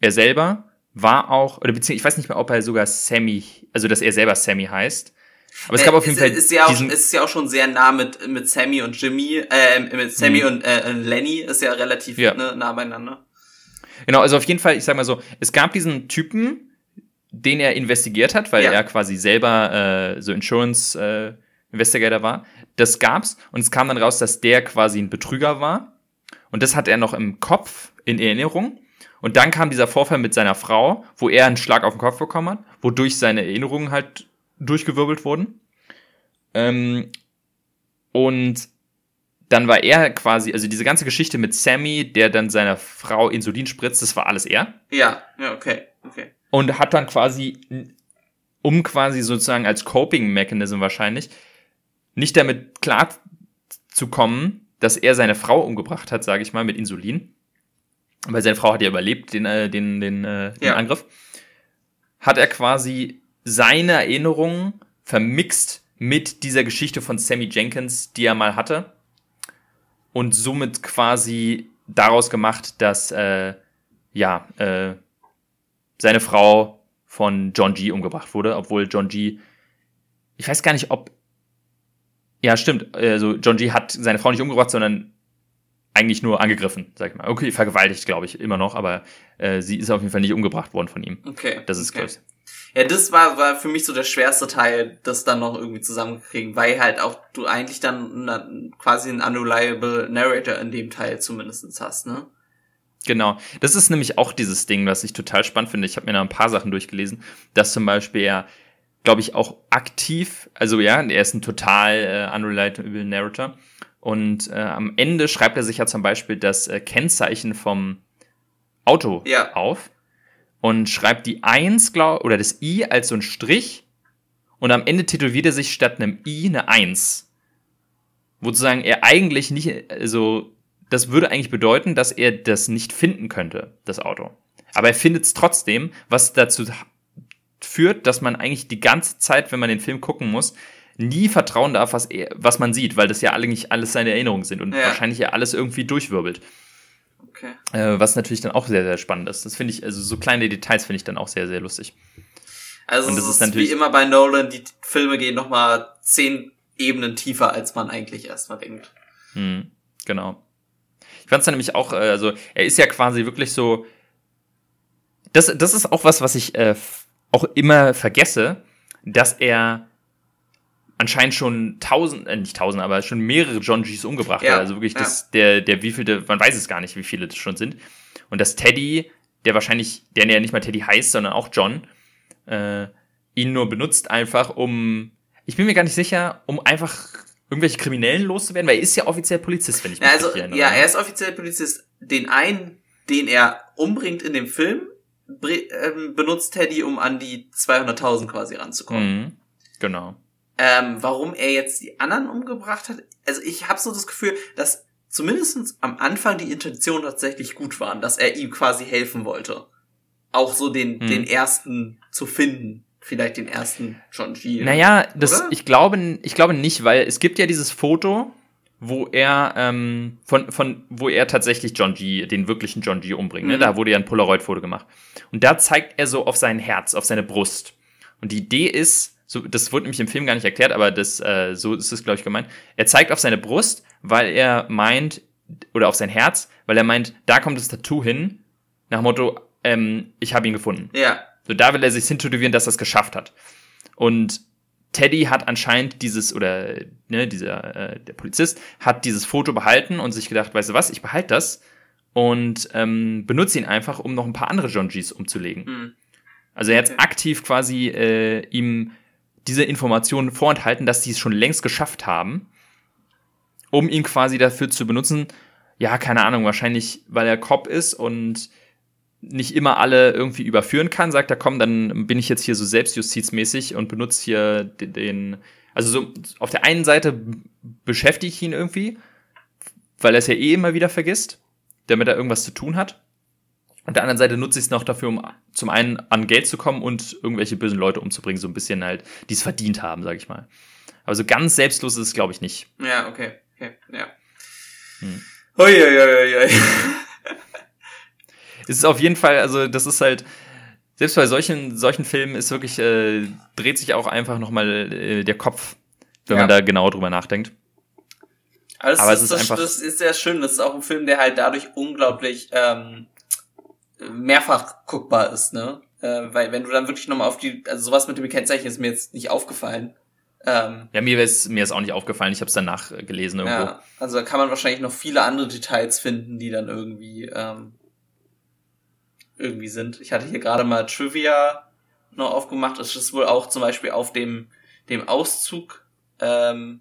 er selber war auch, oder beziehungsweise, ich weiß nicht mehr, ob er sogar Sammy, also dass er selber Sammy heißt. Aber es äh, gab auf jeden Fall. Ist ja, auch, ist ja auch schon sehr nah mit, mit Sammy und Jimmy, äh, mit Sammy mhm. und äh, Lenny ist ja relativ ja. Ne, nah beieinander. Genau, also auf jeden Fall, ich sag mal so, es gab diesen Typen, den er investigiert hat, weil ja. er quasi selber äh, so Insurance, äh, Investigator war. Das gab's und es kam dann raus, dass der quasi ein Betrüger war. Und das hat er noch im Kopf, in Erinnerung. Und dann kam dieser Vorfall mit seiner Frau, wo er einen Schlag auf den Kopf bekommen hat, wodurch seine Erinnerungen halt durchgewirbelt wurden. Ähm, und dann war er quasi, also diese ganze Geschichte mit Sammy, der dann seiner Frau Insulin spritzt, das war alles er. Ja, ja, okay, okay. Und hat dann quasi, um quasi sozusagen als Coping-Mechanism wahrscheinlich, nicht damit klar zu kommen, dass er seine Frau umgebracht hat, sage ich mal, mit Insulin. Weil seine Frau hat ja überlebt, den, äh, den, den, äh, den ja. Angriff. Hat er quasi seine Erinnerungen vermixt mit dieser Geschichte von Sammy Jenkins, die er mal hatte. Und somit quasi daraus gemacht, dass äh, ja, äh, seine Frau von John G. umgebracht wurde, obwohl John G. Ich weiß gar nicht, ob. Ja, stimmt. Also John G. hat seine Frau nicht umgebracht, sondern eigentlich nur angegriffen, sag ich mal. Okay, vergewaltigt, glaube ich, immer noch, aber äh, sie ist auf jeden Fall nicht umgebracht worden von ihm. Okay. Das ist okay. Ja, das war, war für mich so der schwerste Teil, das dann noch irgendwie zusammenzukriegen, weil halt auch du eigentlich dann na, quasi einen unreliable Narrator in dem Teil zumindestens hast, ne? Genau. Das ist nämlich auch dieses Ding, was ich total spannend finde. Ich habe mir da ein paar Sachen durchgelesen, dass zum Beispiel er, glaube ich, auch aktiv, also ja, er ist ein total äh, unreliable Narrator. Und äh, am Ende schreibt er sich ja zum Beispiel das äh, Kennzeichen vom Auto ja. auf und schreibt die 1 glaub, oder das I als so ein Strich und am Ende tätowiert er sich statt einem I eine 1. Wo sozusagen er eigentlich nicht, also das würde eigentlich bedeuten, dass er das nicht finden könnte, das Auto. Aber er findet es trotzdem, was dazu führt, dass man eigentlich die ganze Zeit, wenn man den Film gucken muss, nie vertrauen darf, was, er, was man sieht, weil das ja eigentlich alles seine Erinnerungen sind und ja. wahrscheinlich ja alles irgendwie durchwirbelt. Okay. Äh, was natürlich dann auch sehr, sehr spannend ist. Das finde ich, also so kleine Details finde ich dann auch sehr, sehr lustig. Also und das ist, ist wie immer bei Nolan, die Filme gehen nochmal zehn Ebenen tiefer, als man eigentlich erstmal denkt. Hm, genau. Ich fand es nämlich auch, äh, also er ist ja quasi wirklich so. Das, das ist auch was, was ich äh, auch immer vergesse, dass er anscheinend schon tausend, äh, nicht tausend, aber schon mehrere John Gs umgebracht ja, hat. Also wirklich, ja. das, der, der wievielte, man weiß es gar nicht, wie viele das schon sind. Und dass Teddy, der wahrscheinlich, der ja nicht mal Teddy heißt, sondern auch John, äh, ihn nur benutzt einfach, um, ich bin mir gar nicht sicher, um einfach irgendwelche Kriminellen loszuwerden, weil er ist ja offiziell Polizist, wenn ich mich also, erinnere. Ja, er ist offiziell Polizist. Den einen, den er umbringt in dem Film, ähm, benutzt Teddy, um an die 200.000 quasi ranzukommen. Mhm, genau. Ähm, warum er jetzt die anderen umgebracht hat, also ich habe so das Gefühl, dass zumindest am Anfang die Intention tatsächlich gut waren, dass er ihm quasi helfen wollte. Auch so den, hm. den ersten zu finden. Vielleicht den ersten John G. Naja, das, ich glaube, ich glaube nicht, weil es gibt ja dieses Foto, wo er ähm, von, von wo er tatsächlich John G, den wirklichen John G umbringt. Ne? Mhm. Da wurde ja ein Polaroid-Foto gemacht. Und da zeigt er so auf sein Herz, auf seine Brust. Und die Idee ist, so, das wurde nämlich im Film gar nicht erklärt, aber das, äh, so ist es, glaube ich, gemeint. Er zeigt auf seine Brust, weil er meint, oder auf sein Herz, weil er meint, da kommt das Tattoo hin, nach Motto, ähm, ich habe ihn gefunden. Ja. So, da will er sich hintätowieren, dass er es geschafft hat. Und Teddy hat anscheinend dieses, oder ne, dieser, äh, der Polizist hat dieses Foto behalten und sich gedacht, weißt du was, ich behalte das und ähm, benutze ihn einfach, um noch ein paar andere John Gs umzulegen. Mhm. Also er hat okay. aktiv quasi äh, ihm diese Informationen vorenthalten, dass sie es schon längst geschafft haben, um ihn quasi dafür zu benutzen. Ja, keine Ahnung, wahrscheinlich, weil er Cop ist und nicht immer alle irgendwie überführen kann, sagt er, komm, dann bin ich jetzt hier so selbstjustizmäßig und benutze hier den, also so, auf der einen Seite beschäftige ich ihn irgendwie, weil er es ja eh immer wieder vergisst, damit er irgendwas zu tun hat. Auf der anderen Seite nutze ich es noch dafür, um zum einen an Geld zu kommen und irgendwelche bösen Leute umzubringen, so ein bisschen halt, die es verdient haben, sag ich mal. Aber so ganz selbstlos ist es, glaube ich, nicht. Ja, okay. okay. Ja. Hm. Ui, ui, ui, ui. Es ist auf jeden Fall, also das ist halt, selbst bei solchen, solchen Filmen ist wirklich, äh, dreht sich auch einfach nochmal äh, der Kopf, wenn ja. man da genau drüber nachdenkt. Aber, Aber es ist, das, einfach. Das ist sehr schön. Das ist auch ein Film, der halt dadurch unglaublich ähm, mehrfach guckbar ist, ne? Äh, weil wenn du dann wirklich nochmal auf die, also sowas mit dem Kennzeichen ist mir jetzt nicht aufgefallen. Ähm, ja, mir ist mir ist auch nicht aufgefallen. Ich habe es danach äh, gelesen irgendwo. Ja, also da kann man wahrscheinlich noch viele andere Details finden, die dann irgendwie ähm, irgendwie sind. Ich hatte hier gerade mal Trivia noch aufgemacht. Es ist wohl auch zum Beispiel auf dem dem Auszug ähm,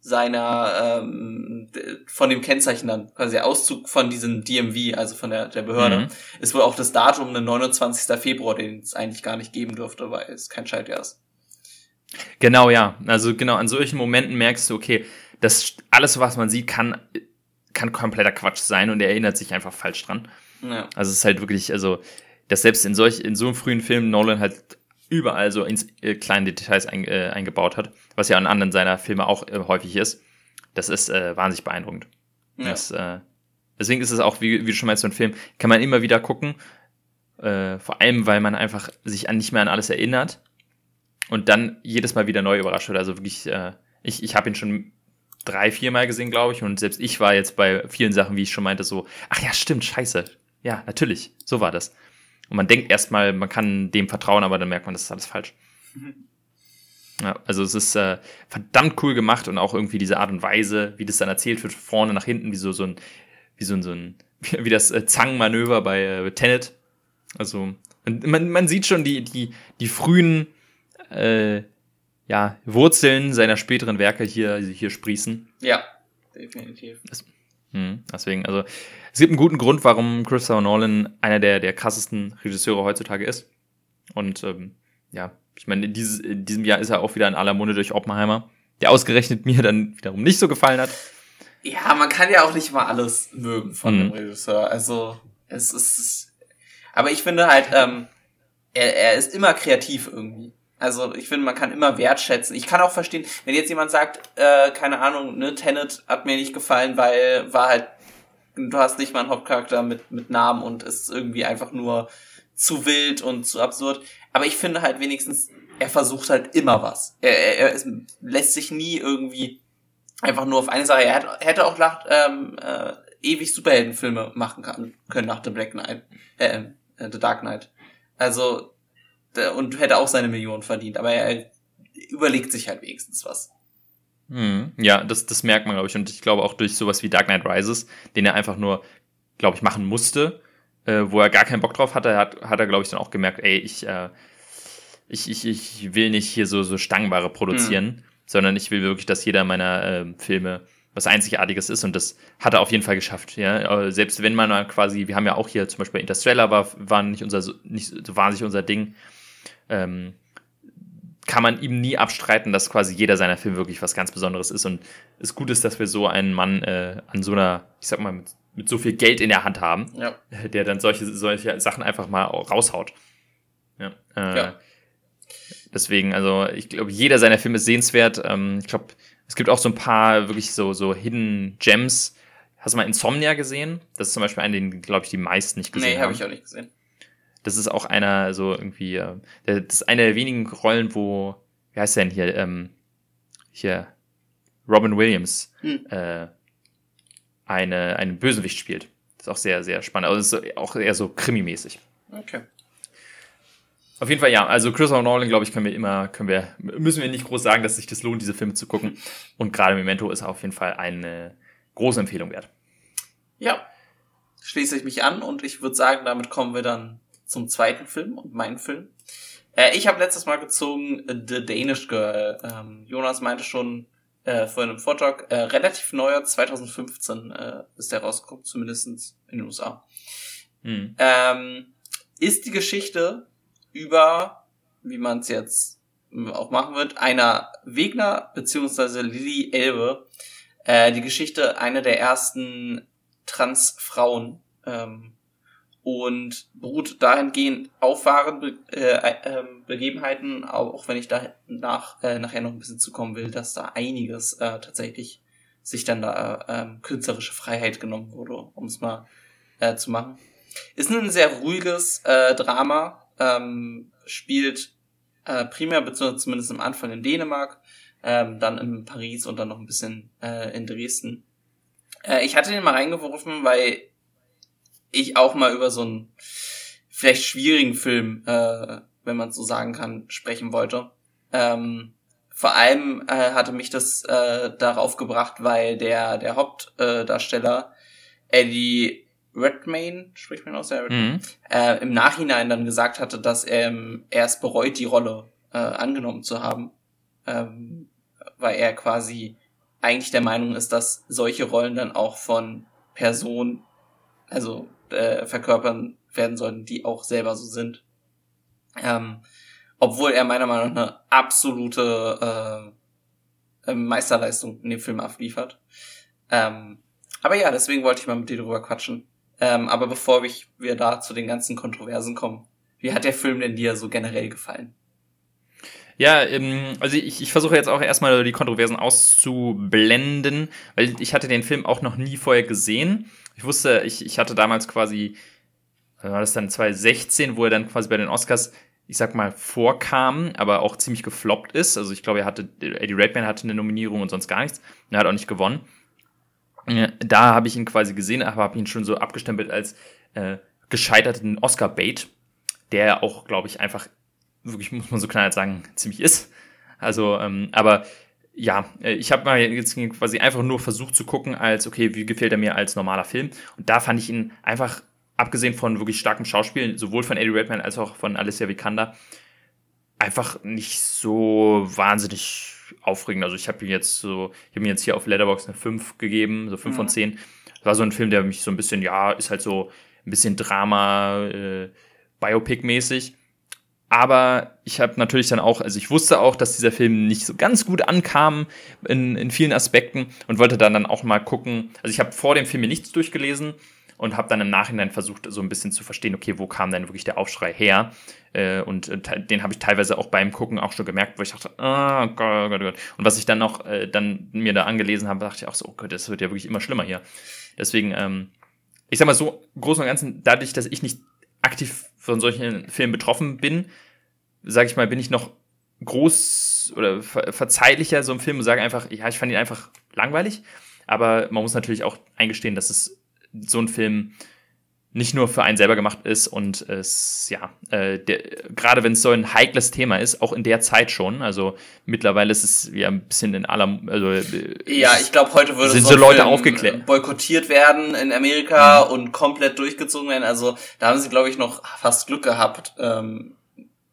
seiner ähm, von dem Kennzeichen dann, quasi Auszug von diesem DMV, also von der, der Behörde, mhm. ist wohl auch das Datum der 29. Februar, den es eigentlich gar nicht geben dürfte, weil es kein Schaltjahr ist. Genau, ja. Also genau, an solchen Momenten merkst du, okay, das alles, was man sieht, kann, kann kompletter Quatsch sein und er erinnert sich einfach falsch dran. Ja. Also es ist halt wirklich, also, dass selbst in solch, in so einem frühen Film Nolan halt überall so ins äh, kleine Details ein, äh, eingebaut hat, was ja an anderen seiner Filme auch äh, häufig ist. Das ist äh, wahnsinnig beeindruckend. Ja. Das, äh, deswegen ist es auch, wie, wie du schon meinst, so ein Film, kann man immer wieder gucken. Äh, vor allem, weil man einfach sich an nicht mehr an alles erinnert und dann jedes Mal wieder neu überrascht wird. Also wirklich, äh, ich, ich habe ihn schon drei, vier Mal gesehen, glaube ich, und selbst ich war jetzt bei vielen Sachen, wie ich schon meinte, so, ach ja, stimmt, scheiße. Ja, natürlich, so war das. Und man denkt erstmal, man kann dem vertrauen, aber dann merkt man, das ist alles falsch. Ja, also es ist äh, verdammt cool gemacht und auch irgendwie diese Art und Weise, wie das dann erzählt wird, vorne nach hinten, wie so, so ein, wie so ein, so ein wie, das äh, Zangenmanöver bei äh, Tenet. Also, man, man sieht schon die, die, die frühen äh, ja, Wurzeln seiner späteren Werke hier, hier sprießen. Ja, definitiv. Das, hm, deswegen, also es gibt einen guten Grund, warum Christopher Nolan einer der, der krassesten Regisseure heutzutage ist. Und ähm, ja, ich meine, in, dieses, in diesem Jahr ist er auch wieder in aller Munde durch Oppenheimer, der ausgerechnet mir dann wiederum nicht so gefallen hat. Ja, man kann ja auch nicht mal alles mögen von mhm. dem Regisseur. Also es ist. Aber ich finde halt, ähm, er, er ist immer kreativ irgendwie. Also ich finde, man kann immer wertschätzen. Ich kann auch verstehen, wenn jetzt jemand sagt, äh, keine Ahnung, ne, Tenet hat mir nicht gefallen, weil war halt, du hast nicht mal einen Hauptcharakter mit, mit Namen und ist irgendwie einfach nur zu wild und zu absurd. Aber ich finde halt wenigstens, er versucht halt immer was. Er, er, er lässt sich nie irgendwie einfach nur auf eine Sache. Er hat, hätte auch lacht, ähm, äh, ewig Superheldenfilme machen kann, können nach The Black Knight, äh, äh The Dark Knight. Also und hätte auch seine Millionen verdient, aber er überlegt sich halt wenigstens was. Hm, ja, das, das merkt man, glaube ich. Und ich glaube auch durch sowas wie Dark Knight Rises, den er einfach nur, glaube ich, machen musste, äh, wo er gar keinen Bock drauf hatte, hat, hat er, glaube ich, dann auch gemerkt, ey, ich, äh, ich, ich, ich will nicht hier so, so Stangenware produzieren, hm. sondern ich will wirklich, dass jeder meiner äh, Filme was Einzigartiges ist und das hat er auf jeden Fall geschafft. Ja, äh, selbst wenn man quasi, wir haben ja auch hier zum Beispiel Interstellar war, war nicht unser, nicht so wahnsinnig unser Ding, ähm, kann man ihm nie abstreiten, dass quasi jeder seiner Filme wirklich was ganz Besonderes ist. Und es gut ist, dass wir so einen Mann äh, an so einer, ich sag mal, mit, mit so viel Geld in der Hand haben, ja. der dann solche, solche Sachen einfach mal raushaut. Ja. Äh, ja. Deswegen, also ich glaube, jeder seiner Filme ist sehenswert. Ähm, ich glaube, es gibt auch so ein paar wirklich so, so Hidden Gems. Hast du mal Insomnia gesehen? Das ist zum Beispiel einer, den, glaube ich, die meisten nicht gesehen nee, haben. Nee, habe ich auch nicht gesehen. Das ist auch einer, so irgendwie, äh, das ist eine der wenigen Rollen, wo, wie heißt der denn hier, ähm, hier, Robin Williams, hm. äh, eine, einen Bösewicht spielt. Das ist auch sehr, sehr spannend. Also ist auch eher so krimimäßig. Okay. Auf jeden Fall ja. Also Christopher Nolan, glaube ich, können wir immer, können wir, müssen wir nicht groß sagen, dass sich das lohnt, diese Filme zu gucken. Und gerade Memento ist auf jeden Fall eine große Empfehlung wert. Ja, schließe ich mich an und ich würde sagen, damit kommen wir dann zum zweiten Film und meinen Film. Äh, ich habe letztes Mal gezogen The Danish Girl. Ähm, Jonas meinte schon äh, vor einem Vortrag, äh, relativ neuer, 2015 äh, ist der rausgekommen, zumindest in den USA. Hm. Ähm, ist die Geschichte über, wie man es jetzt auch machen wird, einer Wegner beziehungsweise Lilly Elbe, äh, die Geschichte einer der ersten Transfrauen, ähm, und beruht dahingehend auf wahren Be äh, äh, Begebenheiten, auch wenn ich da nach, äh, nachher noch ein bisschen zukommen will, dass da einiges äh, tatsächlich sich dann da äh, künstlerische Freiheit genommen wurde, um es mal äh, zu machen. Ist ein sehr ruhiges äh, Drama, ähm, spielt äh, primär, beziehungsweise zumindest am Anfang in Dänemark, ähm, dann in Paris und dann noch ein bisschen äh, in Dresden. Äh, ich hatte den mal reingeworfen, weil ich auch mal über so einen vielleicht schwierigen Film, äh, wenn man so sagen kann, sprechen wollte. Ähm, vor allem äh, hatte mich das äh, darauf gebracht, weil der, der Hauptdarsteller äh, Eddie Redmayne, spricht man aus, der mhm. äh, im Nachhinein dann gesagt hatte, dass ähm, er es bereut, die Rolle äh, angenommen zu haben, ähm, weil er quasi eigentlich der Meinung ist, dass solche Rollen dann auch von Personen, also äh, verkörpern werden sollten, die auch selber so sind. Ähm, obwohl er meiner Meinung nach eine absolute äh, äh, Meisterleistung in dem Film abliefert. Ähm, aber ja, deswegen wollte ich mal mit dir drüber quatschen. Ähm, aber bevor wir da zu den ganzen Kontroversen kommen, wie hat der Film denn dir so generell gefallen? Ja, ähm, also ich, ich versuche jetzt auch erstmal die Kontroversen auszublenden, weil ich hatte den Film auch noch nie vorher gesehen. Ich wusste, ich, ich hatte damals quasi, war das dann 2016, wo er dann quasi bei den Oscars, ich sag mal, vorkam, aber auch ziemlich gefloppt ist. Also ich glaube, er hatte, Eddie Redmayne hatte eine Nominierung und sonst gar nichts. Er hat auch nicht gewonnen. Da habe ich ihn quasi gesehen, aber habe ihn schon so abgestempelt als äh, gescheiterten Oscar-Bait, der auch, glaube ich, einfach wirklich, muss man so knallhart sagen, ziemlich ist. Also, ähm, aber ja, äh, ich habe mal jetzt quasi einfach nur versucht zu gucken, als, okay, wie gefällt er mir als normaler Film? Und da fand ich ihn einfach, abgesehen von wirklich starkem Schauspiel, sowohl von Eddie Redmayne als auch von Alicia Vikander, einfach nicht so wahnsinnig aufregend. Also ich habe jetzt so, ich habe mir jetzt hier auf Letterbox eine 5 gegeben, so 5 mhm. von 10. Das war so ein Film, der mich so ein bisschen, ja, ist halt so ein bisschen Drama, äh, Biopic-mäßig. Aber ich habe natürlich dann auch, also ich wusste auch, dass dieser Film nicht so ganz gut ankam in, in vielen Aspekten und wollte dann, dann auch mal gucken. Also ich habe vor dem Film mir nichts durchgelesen und habe dann im Nachhinein versucht, so ein bisschen zu verstehen, okay, wo kam denn wirklich der Aufschrei her? Äh, und äh, den habe ich teilweise auch beim Gucken auch schon gemerkt, wo ich dachte, oh Gott, oh Gott, oh Gott. Und was ich dann noch äh, dann mir da angelesen habe, dachte ich auch so, oh Gott, das wird ja wirklich immer schlimmer hier. Deswegen, ähm, ich sag mal so, groß und ganzen, dadurch, dass ich nicht aktiv von solchen Filmen betroffen bin, sage ich mal, bin ich noch groß oder ver verzeihlicher so im Film und sage einfach, ja, ich fand ihn einfach langweilig. Aber man muss natürlich auch eingestehen, dass es so ein Film nicht nur für einen selber gemacht ist und es, ja, äh, gerade wenn es so ein heikles Thema ist, auch in der Zeit schon, also mittlerweile ist es ja ein bisschen in aller, also äh, Ja, ich glaube, heute würde sind so, Leute aufgeklärt. boykottiert werden in Amerika mhm. und komplett durchgezogen werden, also da haben sie, glaube ich, noch fast Glück gehabt, ähm,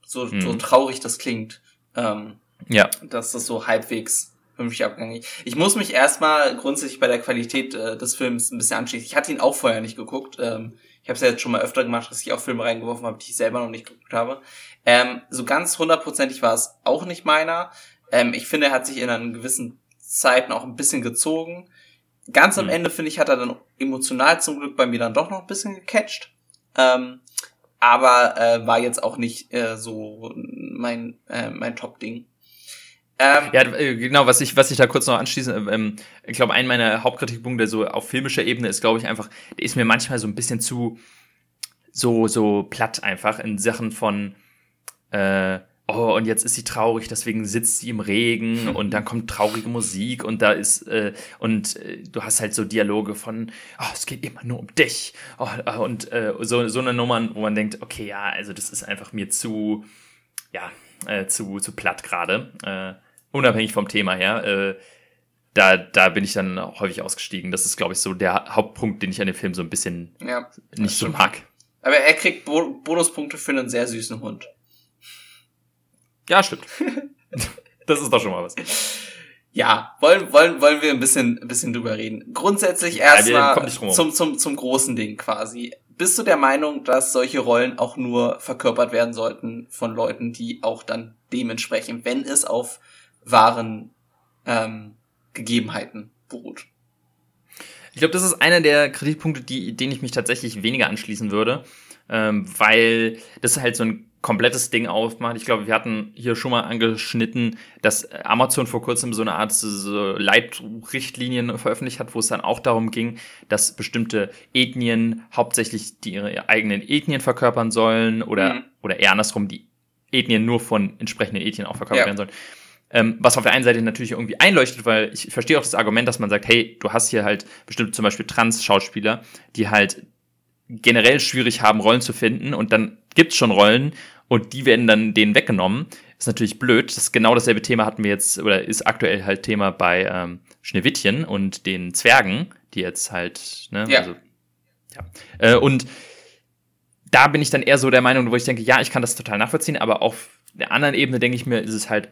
so, mhm. so traurig das klingt, ähm, ja. dass das so halbwegs vernünftig abgegangen. Ich muss mich erstmal grundsätzlich bei der Qualität äh, des Films ein bisschen anschließen. Ich hatte ihn auch vorher nicht geguckt, ähm, ich habe es ja jetzt schon mal öfter gemacht, dass ich auch Filme reingeworfen habe, die ich selber noch nicht geguckt habe. Ähm, so ganz hundertprozentig war es auch nicht meiner. Ähm, ich finde, er hat sich in einer gewissen Zeiten auch ein bisschen gezogen. Ganz am mhm. Ende, finde ich, hat er dann emotional zum Glück bei mir dann doch noch ein bisschen gecatcht. Ähm, aber äh, war jetzt auch nicht äh, so mein, äh, mein Top-Ding. Ähm, ja, äh, genau, was ich, was ich da kurz noch anschließe, ähm, ich glaube, ein meiner Hauptkritikpunkte so auf filmischer Ebene ist, glaube ich, einfach, der ist mir manchmal so ein bisschen zu so, so platt einfach in Sachen von äh, oh, und jetzt ist sie traurig, deswegen sitzt sie im Regen und dann kommt traurige Musik und da ist, äh, und äh, du hast halt so Dialoge von, oh, es geht immer nur um dich. Oh, äh, und äh, so, so eine Nummer, wo man denkt, okay, ja, also das ist einfach mir zu, ja, äh, zu, zu platt gerade. Äh, unabhängig vom Thema her, äh, da, da bin ich dann häufig ausgestiegen. Das ist, glaube ich, so der Hauptpunkt, den ich an dem Film so ein bisschen ja, nicht so mag. Aber er kriegt Bo Bonuspunkte für einen sehr süßen Hund. Ja, stimmt. das ist doch schon mal was. Ja, wollen, wollen, wollen wir ein bisschen, ein bisschen drüber reden. Grundsätzlich erstmal ja, zum, zum, zum großen Ding quasi. Bist du der Meinung, dass solche Rollen auch nur verkörpert werden sollten von Leuten, die auch dann dementsprechend, wenn es auf wahren ähm, Gegebenheiten beruht. Ich glaube, das ist einer der Kritikpunkte, die, denen ich mich tatsächlich weniger anschließen würde, ähm, weil das halt so ein komplettes Ding aufmacht. Ich glaube, wir hatten hier schon mal angeschnitten, dass Amazon vor kurzem so eine Art so Leitrichtlinien veröffentlicht hat, wo es dann auch darum ging, dass bestimmte Ethnien hauptsächlich die ihre eigenen Ethnien verkörpern sollen oder, mhm. oder eher andersrum, die Ethnien nur von entsprechenden Ethnien auch verkörpert ja. werden sollen. Ähm, was auf der einen Seite natürlich irgendwie einleuchtet, weil ich verstehe auch das Argument, dass man sagt, hey, du hast hier halt bestimmt zum Beispiel Trans-Schauspieler, die halt generell schwierig haben, Rollen zu finden und dann gibt's schon Rollen und die werden dann denen weggenommen. ist natürlich blöd. Das ist genau dasselbe Thema hatten wir jetzt, oder ist aktuell halt Thema bei ähm, Schneewittchen und den Zwergen, die jetzt halt, ne, ja. also, ja. Äh, und da bin ich dann eher so der Meinung, wo ich denke, ja, ich kann das total nachvollziehen, aber auf der anderen Ebene denke ich mir, ist es halt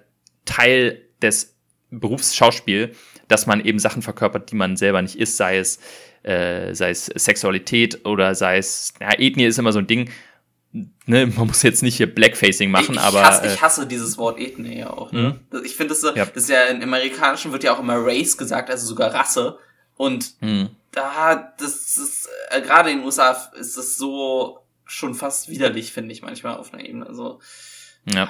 Teil des Berufsschauspiel, dass man eben Sachen verkörpert, die man selber nicht ist, sei es, äh, sei es Sexualität oder sei es, ja, Ethnie ist immer so ein Ding. Ne, man muss jetzt nicht hier Blackfacing machen, ich aber. Hasse, äh, ich hasse dieses Wort Ethnie ja auch. Ne? Mhm. Ich finde, das, so, ja. das ist ja im Amerikanischen wird ja auch immer Race gesagt, also sogar Rasse. Und mhm. da, das ist, äh, gerade in den USA ist das so schon fast widerlich, finde ich manchmal auf einer Ebene. Also, ja.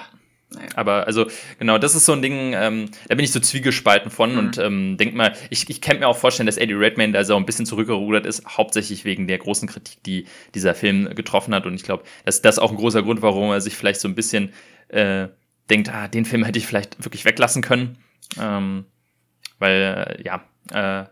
Naja. Aber also, genau, das ist so ein Ding, ähm, da bin ich so zwiegespalten von mhm. und ähm, denk mal, ich, ich kann mir auch vorstellen, dass Eddie Redmayne da so ein bisschen zurückgerudert ist, hauptsächlich wegen der großen Kritik, die dieser Film getroffen hat. Und ich glaube, dass das auch ein großer Grund, warum er sich vielleicht so ein bisschen äh, denkt, ah, den Film hätte ich vielleicht wirklich weglassen können. Ähm, weil, äh, ja, äh,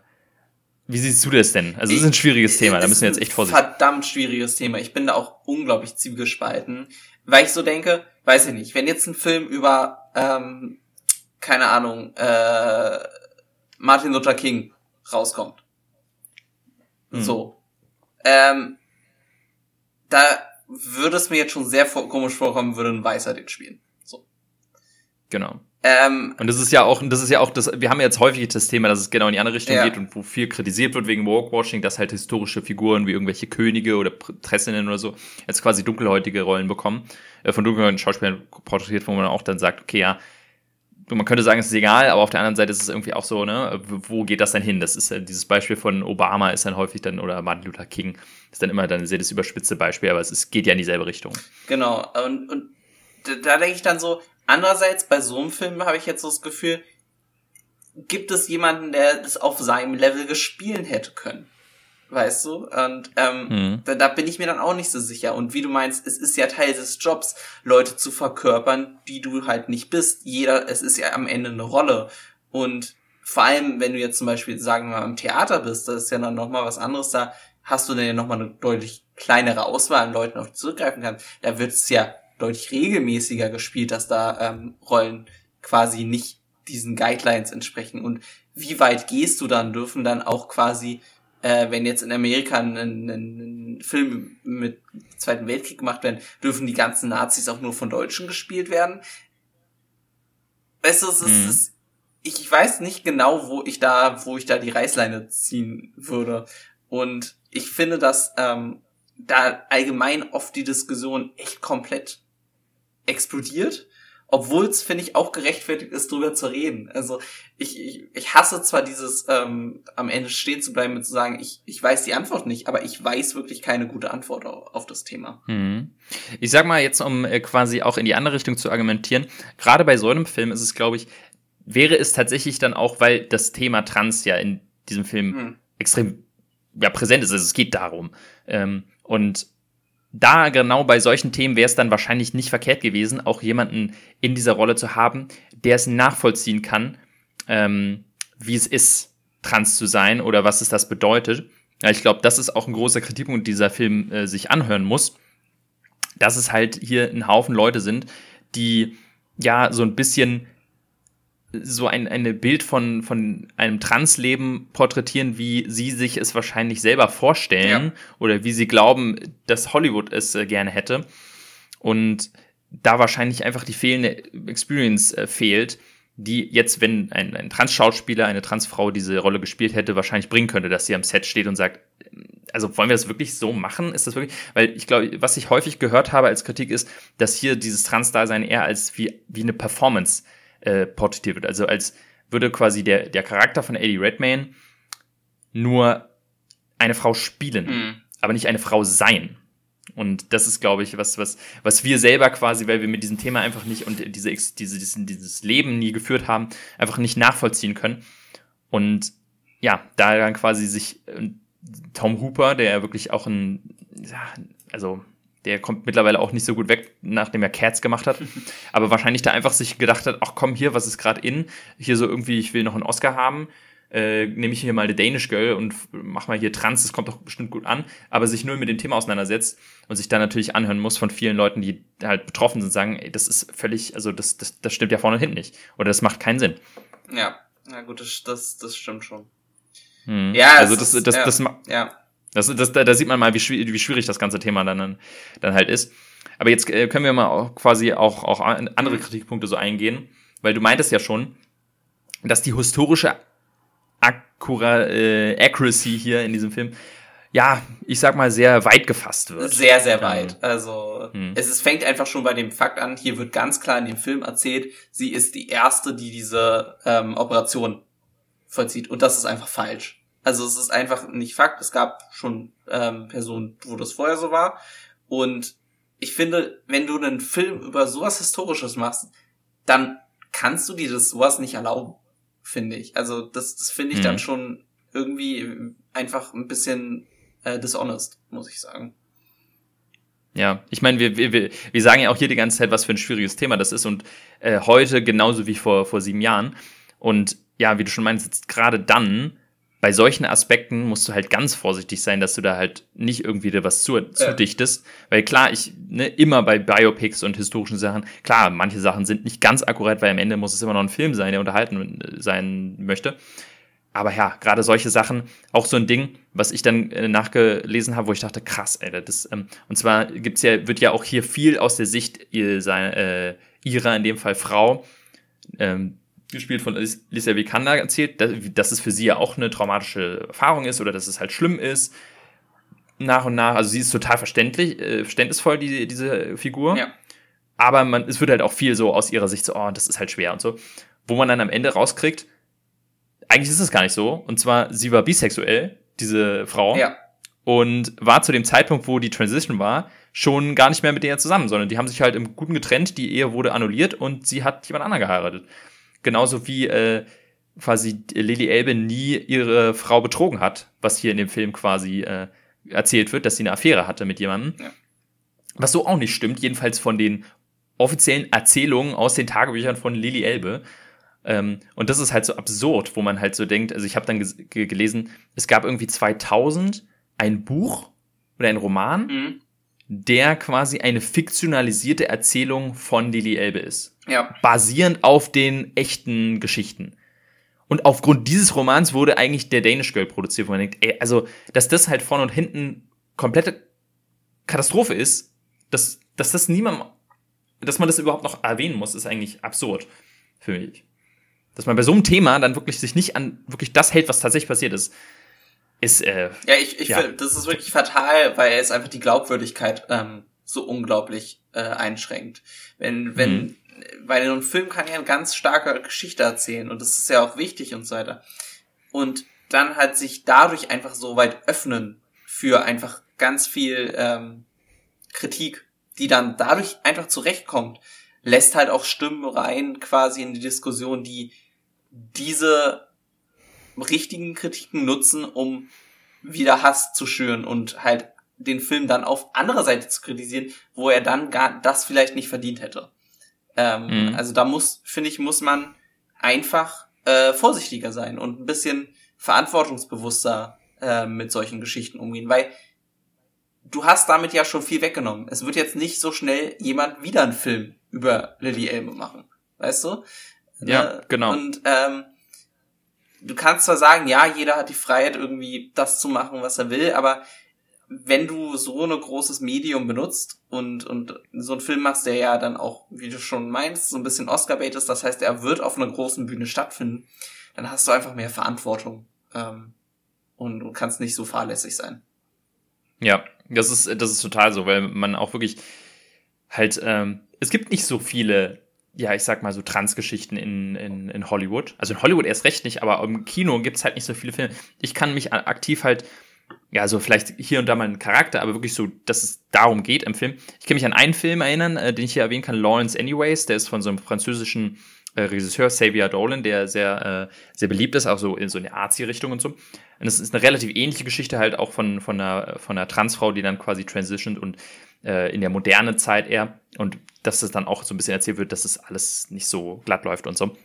wie siehst du das denn? Also, es ist ein schwieriges Thema, da müssen wir jetzt echt vorsichtig. Verdammt schwieriges Thema. Ich bin da auch unglaublich zwiegespalten, weil ich so denke, weiß ich nicht, wenn jetzt ein Film über, ähm, keine Ahnung, äh, Martin Luther King rauskommt. Mhm. So. Ähm, da würde es mir jetzt schon sehr komisch vorkommen, würde ein Weißer den spielen. So. Genau. Ähm, und das ist ja auch, das ist ja auch das, wir haben jetzt häufig das Thema, dass es genau in die andere Richtung ja. geht und wo viel kritisiert wird wegen Walkwashing, dass halt historische Figuren wie irgendwelche Könige oder Prinzessinnen oder so jetzt quasi dunkelhäutige Rollen bekommen, äh, von dunkelhäutigen Schauspielern porträtiert, wo man auch dann sagt, okay, ja, man könnte sagen, es ist egal, aber auf der anderen Seite ist es irgendwie auch so, ne, wo geht das denn hin? Das ist äh, dieses Beispiel von Obama ist dann häufig dann, oder Martin Luther King, ist dann immer dann ein sehr das überspitzte Beispiel, aber es ist, geht ja in dieselbe Richtung. Genau, und, und da denke ich dann so, Andererseits, bei so einem Film habe ich jetzt so das Gefühl, gibt es jemanden, der das auf seinem Level gespielt hätte können. Weißt du? Und ähm, mhm. da, da bin ich mir dann auch nicht so sicher. Und wie du meinst, es ist ja Teil des Jobs, Leute zu verkörpern, die du halt nicht bist. Jeder, es ist ja am Ende eine Rolle. Und vor allem, wenn du jetzt zum Beispiel, sagen wir mal, im Theater bist, das ist ja dann nochmal was anderes, da hast du dann ja nochmal eine deutlich kleinere Auswahl an Leuten, auf die zurückgreifen kannst. Da wird es ja deutlich regelmäßiger gespielt, dass da ähm, Rollen quasi nicht diesen Guidelines entsprechen. Und wie weit gehst du dann? Dürfen dann auch quasi, äh, wenn jetzt in Amerika ein, ein, ein Film mit Zweiten Weltkrieg gemacht werden, dürfen die ganzen Nazis auch nur von Deutschen gespielt werden? Weißt du, es ist, mhm. es, ich weiß nicht genau, wo ich da, wo ich da die Reißleine ziehen würde. Und ich finde, dass ähm, da allgemein oft die Diskussion echt komplett explodiert, obwohl es, finde ich, auch gerechtfertigt ist, drüber zu reden. Also ich, ich, ich hasse zwar dieses ähm, am Ende stehen zu bleiben und zu sagen, ich, ich weiß die Antwort nicht, aber ich weiß wirklich keine gute Antwort auf, auf das Thema. Mhm. Ich sag mal jetzt, um äh, quasi auch in die andere Richtung zu argumentieren, gerade bei so einem Film ist es, glaube ich, wäre es tatsächlich dann auch, weil das Thema Trans ja in diesem Film mhm. extrem ja, präsent ist. Also es geht darum. Ähm, und da genau bei solchen Themen wäre es dann wahrscheinlich nicht verkehrt gewesen, auch jemanden in dieser Rolle zu haben, der es nachvollziehen kann, ähm, wie es ist, trans zu sein oder was es das bedeutet. Ja, ich glaube, das ist auch ein großer Kritikpunkt, dieser Film äh, sich anhören muss, dass es halt hier ein Haufen Leute sind, die ja so ein bisschen so ein eine Bild von, von einem Transleben porträtieren, wie sie sich es wahrscheinlich selber vorstellen ja. oder wie sie glauben, dass Hollywood es äh, gerne hätte. Und da wahrscheinlich einfach die fehlende Experience äh, fehlt, die jetzt, wenn ein, ein Trans-Schauspieler, eine Transfrau diese Rolle gespielt hätte, wahrscheinlich bringen könnte, dass sie am Set steht und sagt, also wollen wir das wirklich so machen? Ist das wirklich? Weil ich glaube, was ich häufig gehört habe als Kritik ist, dass hier dieses Trans-Dasein eher als wie, wie eine Performance äh, porträtiert wird. Also als würde quasi der, der Charakter von Eddie Redmayne nur eine Frau spielen, mhm. aber nicht eine Frau sein. Und das ist, glaube ich, was, was, was wir selber quasi, weil wir mit diesem Thema einfach nicht und diese, diese, dieses, dieses Leben nie geführt haben, einfach nicht nachvollziehen können. Und ja, da dann quasi sich äh, Tom Hooper, der wirklich auch ein, ja, also der kommt mittlerweile auch nicht so gut weg, nachdem er Cats gemacht hat. Aber wahrscheinlich da einfach sich gedacht hat, ach komm, hier, was ist gerade in? Hier so irgendwie, ich will noch einen Oscar haben. äh, nehme ich hier mal eine Danish Girl und mach mal hier Trans, das kommt doch bestimmt gut an, aber sich nur mit dem Thema auseinandersetzt und sich dann natürlich anhören muss von vielen Leuten, die halt betroffen sind, sagen, ey, das ist völlig, also das, das, das stimmt ja vorne und hinten nicht. Oder das macht keinen Sinn. Ja, na gut, das, das, das stimmt schon. Hm. Ja, also das, das, das, ja, das, ja. Das, das, da, da sieht man mal, wie schwierig, wie schwierig das ganze Thema dann, dann halt ist. Aber jetzt äh, können wir mal auch quasi auch, auch andere Kritikpunkte so eingehen, weil du meintest ja schon, dass die historische Accura äh, Accuracy hier in diesem Film, ja, ich sag mal, sehr weit gefasst wird. Sehr, sehr weit. Also hm. es ist, fängt einfach schon bei dem Fakt an, hier wird ganz klar in dem Film erzählt, sie ist die Erste, die diese ähm, Operation vollzieht. Und das ist einfach falsch. Also es ist einfach nicht Fakt. Es gab schon ähm, Personen, wo das vorher so war. Und ich finde, wenn du einen Film über sowas Historisches machst, dann kannst du dir das sowas nicht erlauben finde ich. Also das, das finde ich mhm. dann schon irgendwie einfach ein bisschen äh, dishonest, muss ich sagen. Ja, ich meine, wir, wir, wir sagen ja auch hier die ganze Zeit, was für ein schwieriges Thema das ist und äh, heute genauso wie vor, vor sieben Jahren. Und ja, wie du schon meinst, gerade dann bei solchen Aspekten musst du halt ganz vorsichtig sein, dass du da halt nicht irgendwie dir was zu, zudichtest. Äh. Weil klar, ich, ne, immer bei Biopics und historischen Sachen, klar, manche Sachen sind nicht ganz akkurat, weil am Ende muss es immer noch ein Film sein, der unterhalten äh, sein möchte. Aber ja, gerade solche Sachen, auch so ein Ding, was ich dann äh, nachgelesen habe, wo ich dachte, krass, ey, das, ähm, und zwar gibt's ja, wird ja auch hier viel aus der Sicht ihr, sein, äh, ihrer, in dem Fall Frau, ähm, gespielt von Alicia Vikander erzählt, dass es für sie ja auch eine traumatische Erfahrung ist oder dass es halt schlimm ist. Nach und nach, also sie ist total verständlich, äh, verständnisvoll, die, diese Figur. Ja. Aber man, es wird halt auch viel so aus ihrer Sicht so, oh, das ist halt schwer und so. Wo man dann am Ende rauskriegt, eigentlich ist es gar nicht so. Und zwar, sie war bisexuell, diese Frau. Ja. Und war zu dem Zeitpunkt, wo die Transition war, schon gar nicht mehr mit der zusammen, sondern die haben sich halt im Guten getrennt, die Ehe wurde annulliert und sie hat jemand anderen geheiratet. Genauso wie äh, quasi Lily Elbe nie ihre Frau betrogen hat, was hier in dem Film quasi äh, erzählt wird, dass sie eine Affäre hatte mit jemandem. Ja. Was so auch nicht stimmt, jedenfalls von den offiziellen Erzählungen aus den Tagebüchern von Lily Elbe. Ähm, und das ist halt so absurd, wo man halt so denkt, also ich habe dann gelesen, es gab irgendwie 2000 ein Buch oder ein Roman, mhm. der quasi eine fiktionalisierte Erzählung von Lily Elbe ist. Ja. Basierend auf den echten Geschichten. Und aufgrund dieses Romans wurde eigentlich der Danish Girl produziert, wo man denkt, ey, also, dass das halt vorne und hinten komplette Katastrophe ist, dass, dass das niemand, dass man das überhaupt noch erwähnen muss, ist eigentlich absurd für mich. Dass man bei so einem Thema dann wirklich sich nicht an wirklich das hält, was tatsächlich passiert ist, ist, äh, Ja, ich, ich ja. finde, das ist wirklich fatal, weil es einfach die Glaubwürdigkeit ähm, so unglaublich äh, einschränkt. Wenn, wenn, mhm weil ein Film kann ja eine ganz starke Geschichte erzählen und das ist ja auch wichtig und so weiter. Und dann halt sich dadurch einfach so weit öffnen für einfach ganz viel ähm, Kritik, die dann dadurch einfach zurechtkommt, lässt halt auch Stimmen rein quasi in die Diskussion, die diese richtigen Kritiken nutzen, um wieder Hass zu schüren und halt den Film dann auf anderer Seite zu kritisieren, wo er dann gar das vielleicht nicht verdient hätte. Ähm, mhm. Also da muss, finde ich, muss man einfach äh, vorsichtiger sein und ein bisschen verantwortungsbewusster äh, mit solchen Geschichten umgehen, weil du hast damit ja schon viel weggenommen. Es wird jetzt nicht so schnell jemand wieder einen Film über Lily Elbe machen, weißt du? Ja, äh, genau. Und ähm, du kannst zwar sagen, ja, jeder hat die Freiheit, irgendwie das zu machen, was er will, aber wenn du so ein großes Medium benutzt und, und so einen Film machst, der ja dann auch, wie du schon meinst, so ein bisschen Oscar-bait ist, das heißt, er wird auf einer großen Bühne stattfinden, dann hast du einfach mehr Verantwortung ähm, und du kannst nicht so fahrlässig sein. Ja, das ist, das ist total so, weil man auch wirklich halt, ähm, es gibt nicht so viele, ja, ich sag mal so Transgeschichten in, in, in Hollywood. Also in Hollywood erst recht nicht, aber im Kino gibt's halt nicht so viele Filme. Ich kann mich aktiv halt ja, so vielleicht hier und da mal ein Charakter, aber wirklich so, dass es darum geht im Film. Ich kann mich an einen Film erinnern, äh, den ich hier erwähnen kann, Lawrence Anyways, der ist von so einem französischen äh, Regisseur, Xavier Dolan, der sehr, äh, sehr beliebt ist, auch so in so eine Artsy-Richtung und so. Und es ist eine relativ ähnliche Geschichte halt auch von, von, einer, von einer Transfrau, die dann quasi transitioned und äh, in der modernen Zeit eher. Und dass es dann auch so ein bisschen erzählt wird, dass es das alles nicht so glatt läuft und so.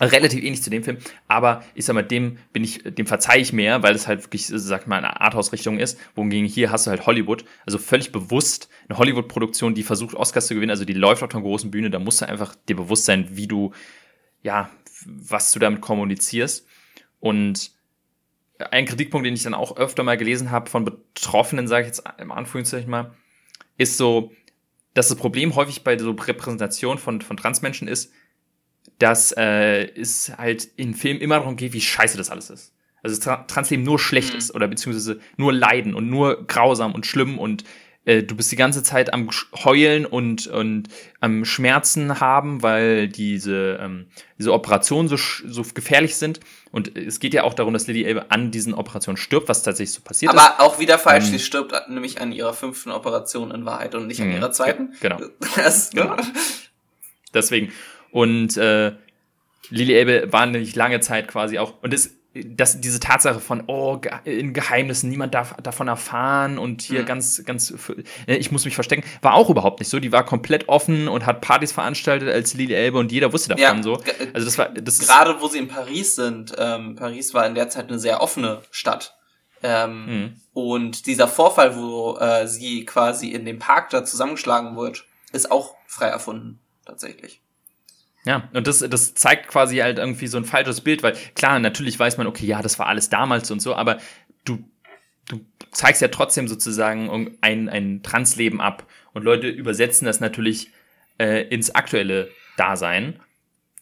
Relativ ähnlich zu dem Film, aber ich sag mal, dem bin ich, dem verzeih ich mehr, weil es halt wirklich, sag mal, eine Arthouse-Richtung ist. Wohingegen hier hast du halt Hollywood, also völlig bewusst eine Hollywood-Produktion, die versucht, Oscars zu gewinnen, also die läuft auf einer großen Bühne, da musst du einfach dir bewusst sein, wie du, ja, was du damit kommunizierst. Und ein Kritikpunkt, den ich dann auch öfter mal gelesen habe von Betroffenen, sage ich jetzt im Anführungszeichen mal, ist so, dass das Problem häufig bei so Repräsentation von, von Transmenschen ist, dass äh, es halt in Filmen immer darum geht, wie scheiße das alles ist. Also das Transleben nur schlecht mhm. ist oder beziehungsweise nur leiden und nur grausam und schlimm und äh, du bist die ganze Zeit am Heulen und, und am Schmerzen haben, weil diese, ähm, diese Operationen so, so gefährlich sind. Und es geht ja auch darum, dass Lily Elbe an diesen Operationen stirbt, was tatsächlich so passiert Aber ist. Aber auch wieder falsch, ähm, sie stirbt nämlich an ihrer fünften Operation in Wahrheit und nicht an mhm. ihrer zweiten. Genau. Das, genau. Deswegen. Und äh, Lily Elbe war nämlich lange Zeit quasi auch, und es dass diese Tatsache von, oh, in Geheimnissen, niemand darf davon erfahren und hier mhm. ganz, ganz, äh, ich muss mich verstecken, war auch überhaupt nicht so. Die war komplett offen und hat Partys veranstaltet als Lily Elbe und jeder wusste davon ja, so. Also das war, das Gerade wo sie in Paris sind, ähm, Paris war in der Zeit eine sehr offene Stadt. Ähm, mhm. Und dieser Vorfall, wo äh, sie quasi in dem Park da zusammengeschlagen wird, ist auch frei erfunden, tatsächlich. Ja, und das, das zeigt quasi halt irgendwie so ein falsches Bild, weil klar, natürlich weiß man, okay, ja, das war alles damals und so, aber du, du zeigst ja trotzdem sozusagen ein, ein Transleben ab. Und Leute übersetzen das natürlich äh, ins aktuelle Dasein,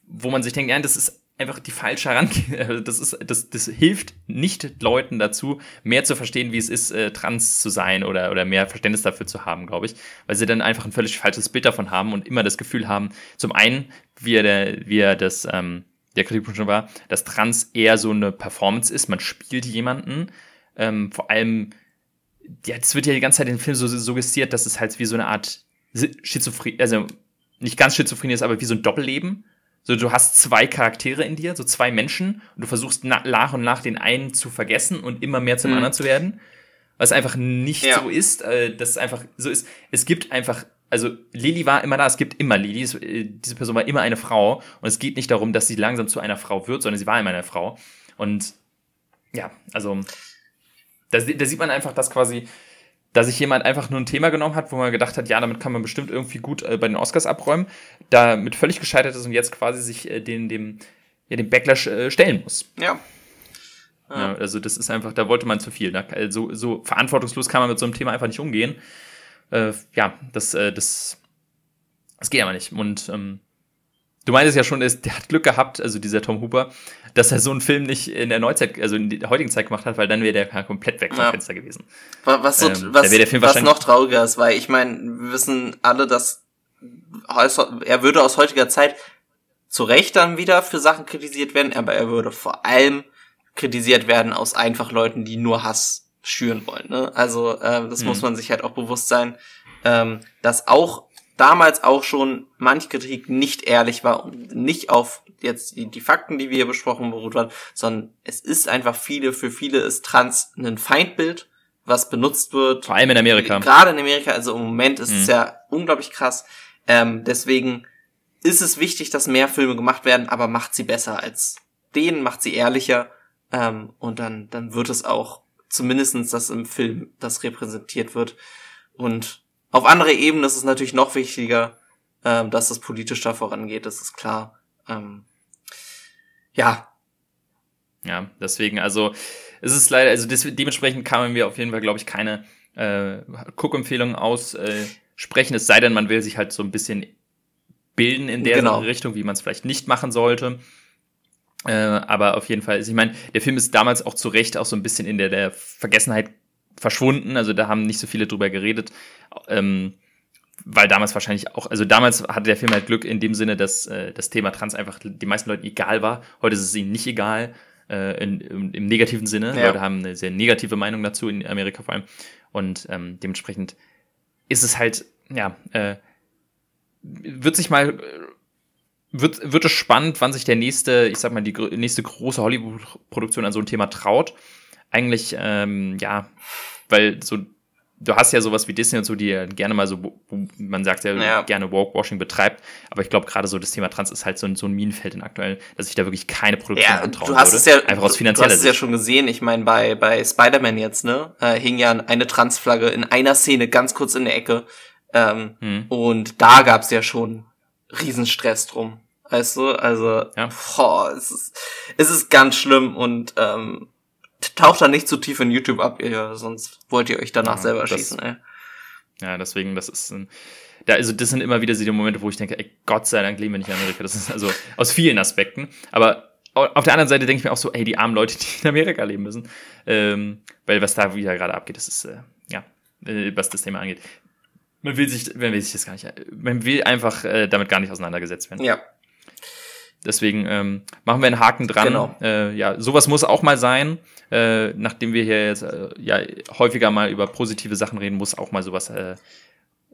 wo man sich denkt, ja, das ist einfach die falsche Herangehensweise. Das, ist, das, das hilft nicht Leuten dazu, mehr zu verstehen, wie es ist, äh, trans zu sein oder, oder mehr Verständnis dafür zu haben, glaube ich. Weil sie dann einfach ein völlig falsches Bild davon haben und immer das Gefühl haben, zum einen, wie er, der, wie er das, ähm, der Kritikpunkt schon war, dass Trans eher so eine Performance ist. Man spielt jemanden. Ähm, vor allem, ja, es wird ja die ganze Zeit in dem Film so suggestiert, dass es halt wie so eine Art Schizophrenie, also nicht ganz Schizophrenie ist, aber wie so ein Doppelleben so, du hast zwei Charaktere in dir, so zwei Menschen, und du versuchst nach und nach den einen zu vergessen und immer mehr zum mhm. anderen zu werden. Was einfach nicht ja. so ist, äh, dass es einfach so ist. Es gibt einfach, also Lili war immer da, es gibt immer Lili, äh, diese Person war immer eine Frau und es geht nicht darum, dass sie langsam zu einer Frau wird, sondern sie war immer eine Frau. Und ja, also da, da sieht man einfach, dass quasi dass sich jemand einfach nur ein Thema genommen hat, wo man gedacht hat, ja, damit kann man bestimmt irgendwie gut äh, bei den Oscars abräumen, damit völlig gescheitert ist und jetzt quasi sich äh, den, dem, ja, dem Backlash äh, stellen muss. Ja. ja. Also das ist einfach, da wollte man zu viel. Da, so, so verantwortungslos kann man mit so einem Thema einfach nicht umgehen. Äh, ja, das, äh, das, das geht aber nicht. Und ähm, Du meintest ja schon, der hat Glück gehabt, also dieser Tom Hooper, dass er so einen Film nicht in der Neuzeit, also in der heutigen Zeit gemacht hat, weil dann wäre der komplett weg vom ja. Fenster gewesen. Was, so, ähm, was, was noch trauriger ist, weil ich meine, wir wissen alle, dass er würde aus heutiger Zeit zu Recht dann wieder für Sachen kritisiert werden, aber er würde vor allem kritisiert werden aus einfach Leuten, die nur Hass schüren wollen. Ne? Also äh, das mhm. muss man sich halt auch bewusst sein, ähm, dass auch damals auch schon manch Kritik nicht ehrlich war und nicht auf jetzt die, die Fakten, die wir hier besprochen beruht waren, sondern es ist einfach viele, für viele ist Trans ein Feindbild, was benutzt wird. Vor allem in Amerika. Gerade in Amerika, also im Moment ist mhm. es ja unglaublich krass. Ähm, deswegen ist es wichtig, dass mehr Filme gemacht werden, aber macht sie besser als den, macht sie ehrlicher ähm, und dann, dann wird es auch zumindestens, dass im Film das repräsentiert wird. Und auf andere Ebenen ist es natürlich noch wichtiger, ähm, dass das politisch da vorangeht, das ist klar. Ähm, ja. Ja, deswegen, also es ist leider, also des, dementsprechend kann man mir auf jeden Fall, glaube ich, keine äh, Cook-Empfehlungen aussprechen, äh, es sei denn, man will sich halt so ein bisschen bilden in der genau. Richtung, wie man es vielleicht nicht machen sollte. Äh, aber auf jeden Fall, also ich meine, der Film ist damals auch zu Recht auch so ein bisschen in der, der Vergessenheit verschwunden. Also da haben nicht so viele drüber geredet. Ähm, weil damals wahrscheinlich auch, also damals hatte der Film halt Glück in dem Sinne, dass äh, das Thema Trans einfach die meisten Leuten egal war. Heute ist es ihnen nicht egal, äh, in, im, im, negativen Sinne. Ja. Leute haben eine sehr negative Meinung dazu, in Amerika vor allem. Und ähm, dementsprechend ist es halt, ja, äh, wird sich mal, wird, wird es spannend, wann sich der nächste, ich sag mal, die nächste große Hollywood-Produktion an so ein Thema traut. Eigentlich, ähm, ja, weil so du hast ja sowas wie Disney und so, die gerne mal so, man sagt ja, ja. gerne Walkwashing betreibt, aber ich glaube gerade so das Thema Trans ist halt so ein, so ein Minenfeld in aktuell, dass ich da wirklich keine Produktion ja, antrauen du hast würde. Es ja, einfach aus finanzieller Du hast es ja schon gesehen, ich meine bei, bei Spider-Man jetzt, ne, äh, hing ja eine Transflagge in einer Szene ganz kurz in der Ecke ähm, hm. und da gab's ja schon Riesenstress drum. Weißt du, also, ja. boah, es ist, es ist ganz schlimm und ähm, taucht da nicht zu tief in YouTube ab, ihr, sonst wollt ihr euch danach ja, selber das, schießen, ey. Ja, deswegen, das ist ein, da, also das sind immer wieder so die Momente, wo ich denke, ey, Gott sei Dank leben wir nicht in Amerika. Das ist also aus vielen Aspekten. Aber auf der anderen Seite denke ich mir auch so, ey, die armen Leute, die in Amerika leben müssen. Ähm, weil was da wieder gerade abgeht, das ist, äh, ja, äh, was das Thema angeht. Man will sich, man will sich das gar nicht, man will einfach äh, damit gar nicht auseinandergesetzt werden. Ja. Deswegen ähm, machen wir einen Haken dran. Genau. Äh, ja, sowas muss auch mal sein. Äh, nachdem wir hier jetzt äh, ja häufiger mal über positive Sachen reden, muss auch mal sowas, äh,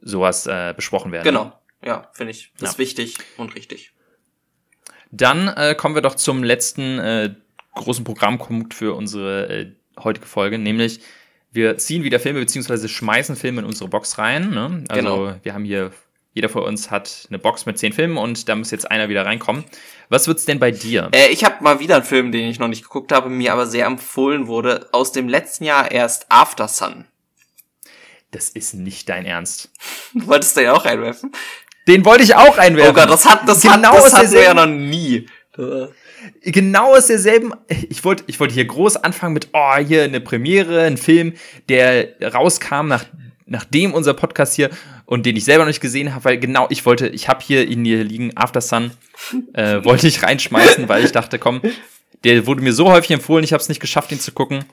sowas äh, besprochen werden. Genau. Ja, finde ich. Das ja. ist wichtig und richtig. Dann äh, kommen wir doch zum letzten äh, großen Programmpunkt für unsere äh, heutige Folge, nämlich wir ziehen wieder Filme beziehungsweise schmeißen Filme in unsere Box rein. Ne? Also genau. wir haben hier jeder von uns hat eine Box mit zehn Filmen und da muss jetzt einer wieder reinkommen. Was wird's denn bei dir? Äh, ich habe mal wieder einen Film, den ich noch nicht geguckt habe, mir aber sehr empfohlen wurde, aus dem letzten Jahr erst After Sun. Das ist nicht dein Ernst. Du wolltest ja auch reinwerfen? Den wollte ich auch einwerfen. Oh Gott, das hat, das genau hat, das hatten wir ja noch nie. Genau aus derselben, ich wollte, ich wollte hier groß anfangen mit, oh, hier eine Premiere, ein Film, der rauskam nach nachdem unser Podcast hier und den ich selber noch nicht gesehen habe, weil genau ich wollte, ich habe hier ihn hier liegen, After Sun, äh, wollte ich reinschmeißen, weil ich dachte, komm, der wurde mir so häufig empfohlen, ich habe es nicht geschafft, ihn zu gucken.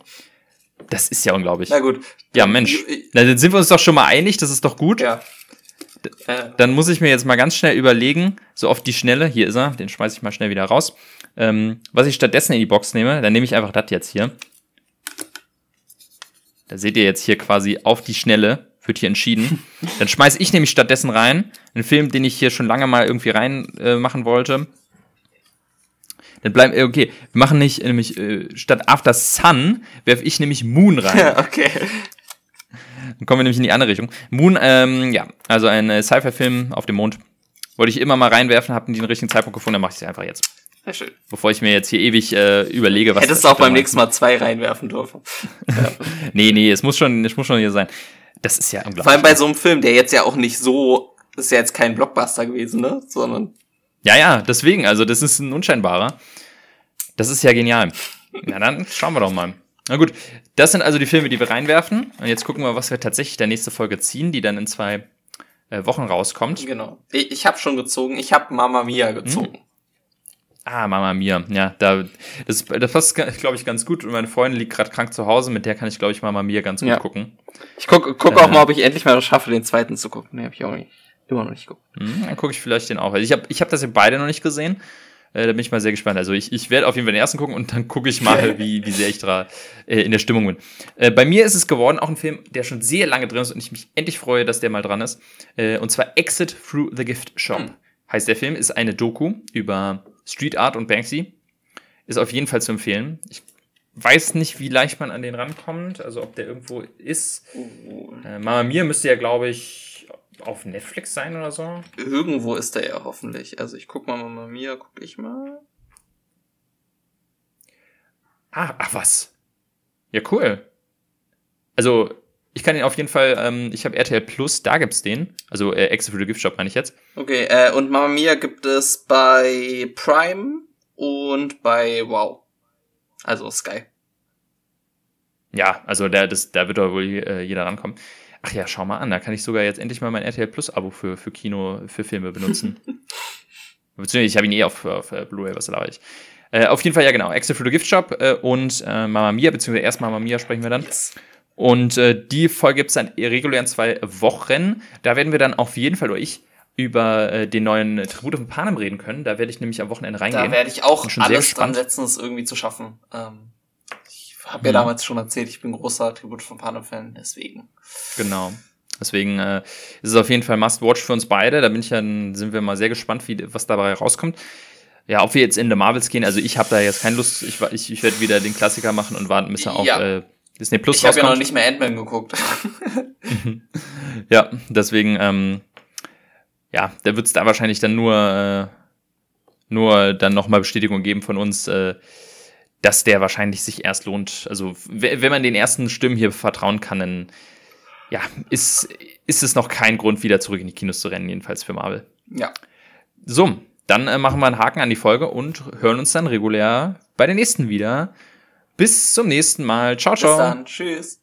Das ist ja unglaublich. Na gut. Ja, Mensch. Na, dann sind wir uns doch schon mal einig, das ist doch gut. Ja. Dann muss ich mir jetzt mal ganz schnell überlegen, so auf die Schnelle, hier ist er, den schmeiße ich mal schnell wieder raus, ähm, was ich stattdessen in die Box nehme, dann nehme ich einfach das jetzt hier. Da seht ihr jetzt hier quasi auf die Schnelle, wird hier entschieden. Dann schmeiß ich nämlich stattdessen rein, einen Film, den ich hier schon lange mal irgendwie reinmachen äh, wollte. Dann bleiben, äh, okay, wir machen nicht, nämlich, äh, statt After Sun werfe ich nämlich Moon rein. Ja, okay. Dann kommen wir nämlich in die andere Richtung. Moon, ähm, ja, also ein äh, Sci-Fi-Film auf dem Mond. Wollte ich immer mal reinwerfen, habe den richtigen Zeitpunkt gefunden, dann mache ich es einfach jetzt. Sehr schön. Bevor ich mir jetzt hier ewig äh, überlege, was. Hättest du auch beim nächsten Mal zwei reinwerfen dürfen. ja. nee, nee, es muss schon, es muss schon hier sein. Das ist ja unglaublich. Vor allem bei so einem Film, der jetzt ja auch nicht so, ist ja jetzt kein Blockbuster gewesen, ne? Sondern. Ja, ja, deswegen, also das ist ein unscheinbarer. Das ist ja genial. Na dann schauen wir doch mal. Na gut, das sind also die Filme, die wir reinwerfen. Und jetzt gucken wir, was wir tatsächlich der nächste Folge ziehen, die dann in zwei äh, Wochen rauskommt. Genau. Ich, ich habe schon gezogen. Ich habe Mama Mia gezogen. Hm. Ah, Mama Mia. Ja, da, das, das passt, glaube ich, ganz gut. Und meine Freundin liegt gerade krank zu Hause, mit der kann ich, glaube ich, Mama Mia ganz gut ja. gucken. Ich gucke guck auch äh, mal, ob ich endlich mal schaffe, den zweiten zu gucken. Nee, hab ich auch nicht. Immer noch nicht geguckt. Hm, dann gucke ich vielleicht den auch. Also ich habe ich hab das ja beide noch nicht gesehen. Äh, da bin ich mal sehr gespannt. Also ich, ich werde auf jeden Fall den ersten gucken und dann gucke ich mal, wie, wie sehr ich da äh, in der Stimmung bin. Äh, bei mir ist es geworden auch ein Film, der schon sehr lange drin ist und ich mich endlich freue, dass der mal dran ist. Äh, und zwar Exit Through the Gift Shop. Hm. Heißt der Film, ist eine Doku über Street Art und Banksy. Ist auf jeden Fall zu empfehlen. Ich weiß nicht, wie leicht man an den rankommt, also ob der irgendwo ist. Oh. Äh, Mama Mia müsste ja, glaube ich, auf Netflix sein oder so. Irgendwo ist der ja hoffentlich. Also ich guck mal Mama Mia, guck ich mal. Ah, ach was. Ja, cool. Also, ich kann ihn auf jeden Fall, ähm, ich habe RTL Plus, da gibt's den. Also äh, Exit für the Gift Shop meine ich jetzt. Okay, äh, und Mama Mia gibt es bei Prime und bei Wow. Also Sky. Ja, also da, das, da wird doch wohl äh, jeder rankommen. Ach ja, schau mal an, da kann ich sogar jetzt endlich mal mein RTL Plus Abo für, für Kino, für Filme benutzen. Beziehungsweise ich habe ihn eh auf, auf uh, Blu-ray, was laber ich. Äh, auf jeden Fall, ja genau, Exit for the Gift Shop äh, und äh, Mama Mia, beziehungsweise erst Mama Mia sprechen wir dann. Yes. Und äh, die Folge gibt es dann regulär in zwei Wochen. Da werden wir dann auf jeden Fall, oder ich, über äh, den neuen Tribute von Panem reden können. Da werde ich nämlich am Wochenende reingehen. Da werde ich auch alles dran setzen, es irgendwie zu schaffen. Ähm, ich habe ja mhm. damals schon erzählt, ich bin großer Tribute von Panem-Fan, deswegen. Genau. Deswegen äh, ist es auf jeden Fall Must-Watch für uns beide. Da bin ich dann, sind wir mal sehr gespannt, wie, was dabei rauskommt. Ja, ob wir jetzt in The Marvels gehen, also ich habe da jetzt keine Lust. Ich, ich, ich werde wieder den Klassiker machen und warten, bis er ja. auch äh, Disney Plus Ich habe ja noch nicht mehr Ant-Man geguckt. ja, deswegen, ähm, ja, da wird es da wahrscheinlich dann nur, äh, nur dann nochmal Bestätigung geben von uns, äh, dass der wahrscheinlich sich erst lohnt. Also, wenn man den ersten Stimmen hier vertrauen kann, dann ja, ist, ist es noch kein Grund, wieder zurück in die Kinos zu rennen, jedenfalls für Marvel. Ja. So, dann äh, machen wir einen Haken an die Folge und hören uns dann regulär bei der nächsten wieder. Bis zum nächsten Mal. Ciao, ciao. Bis dann. Tschüss.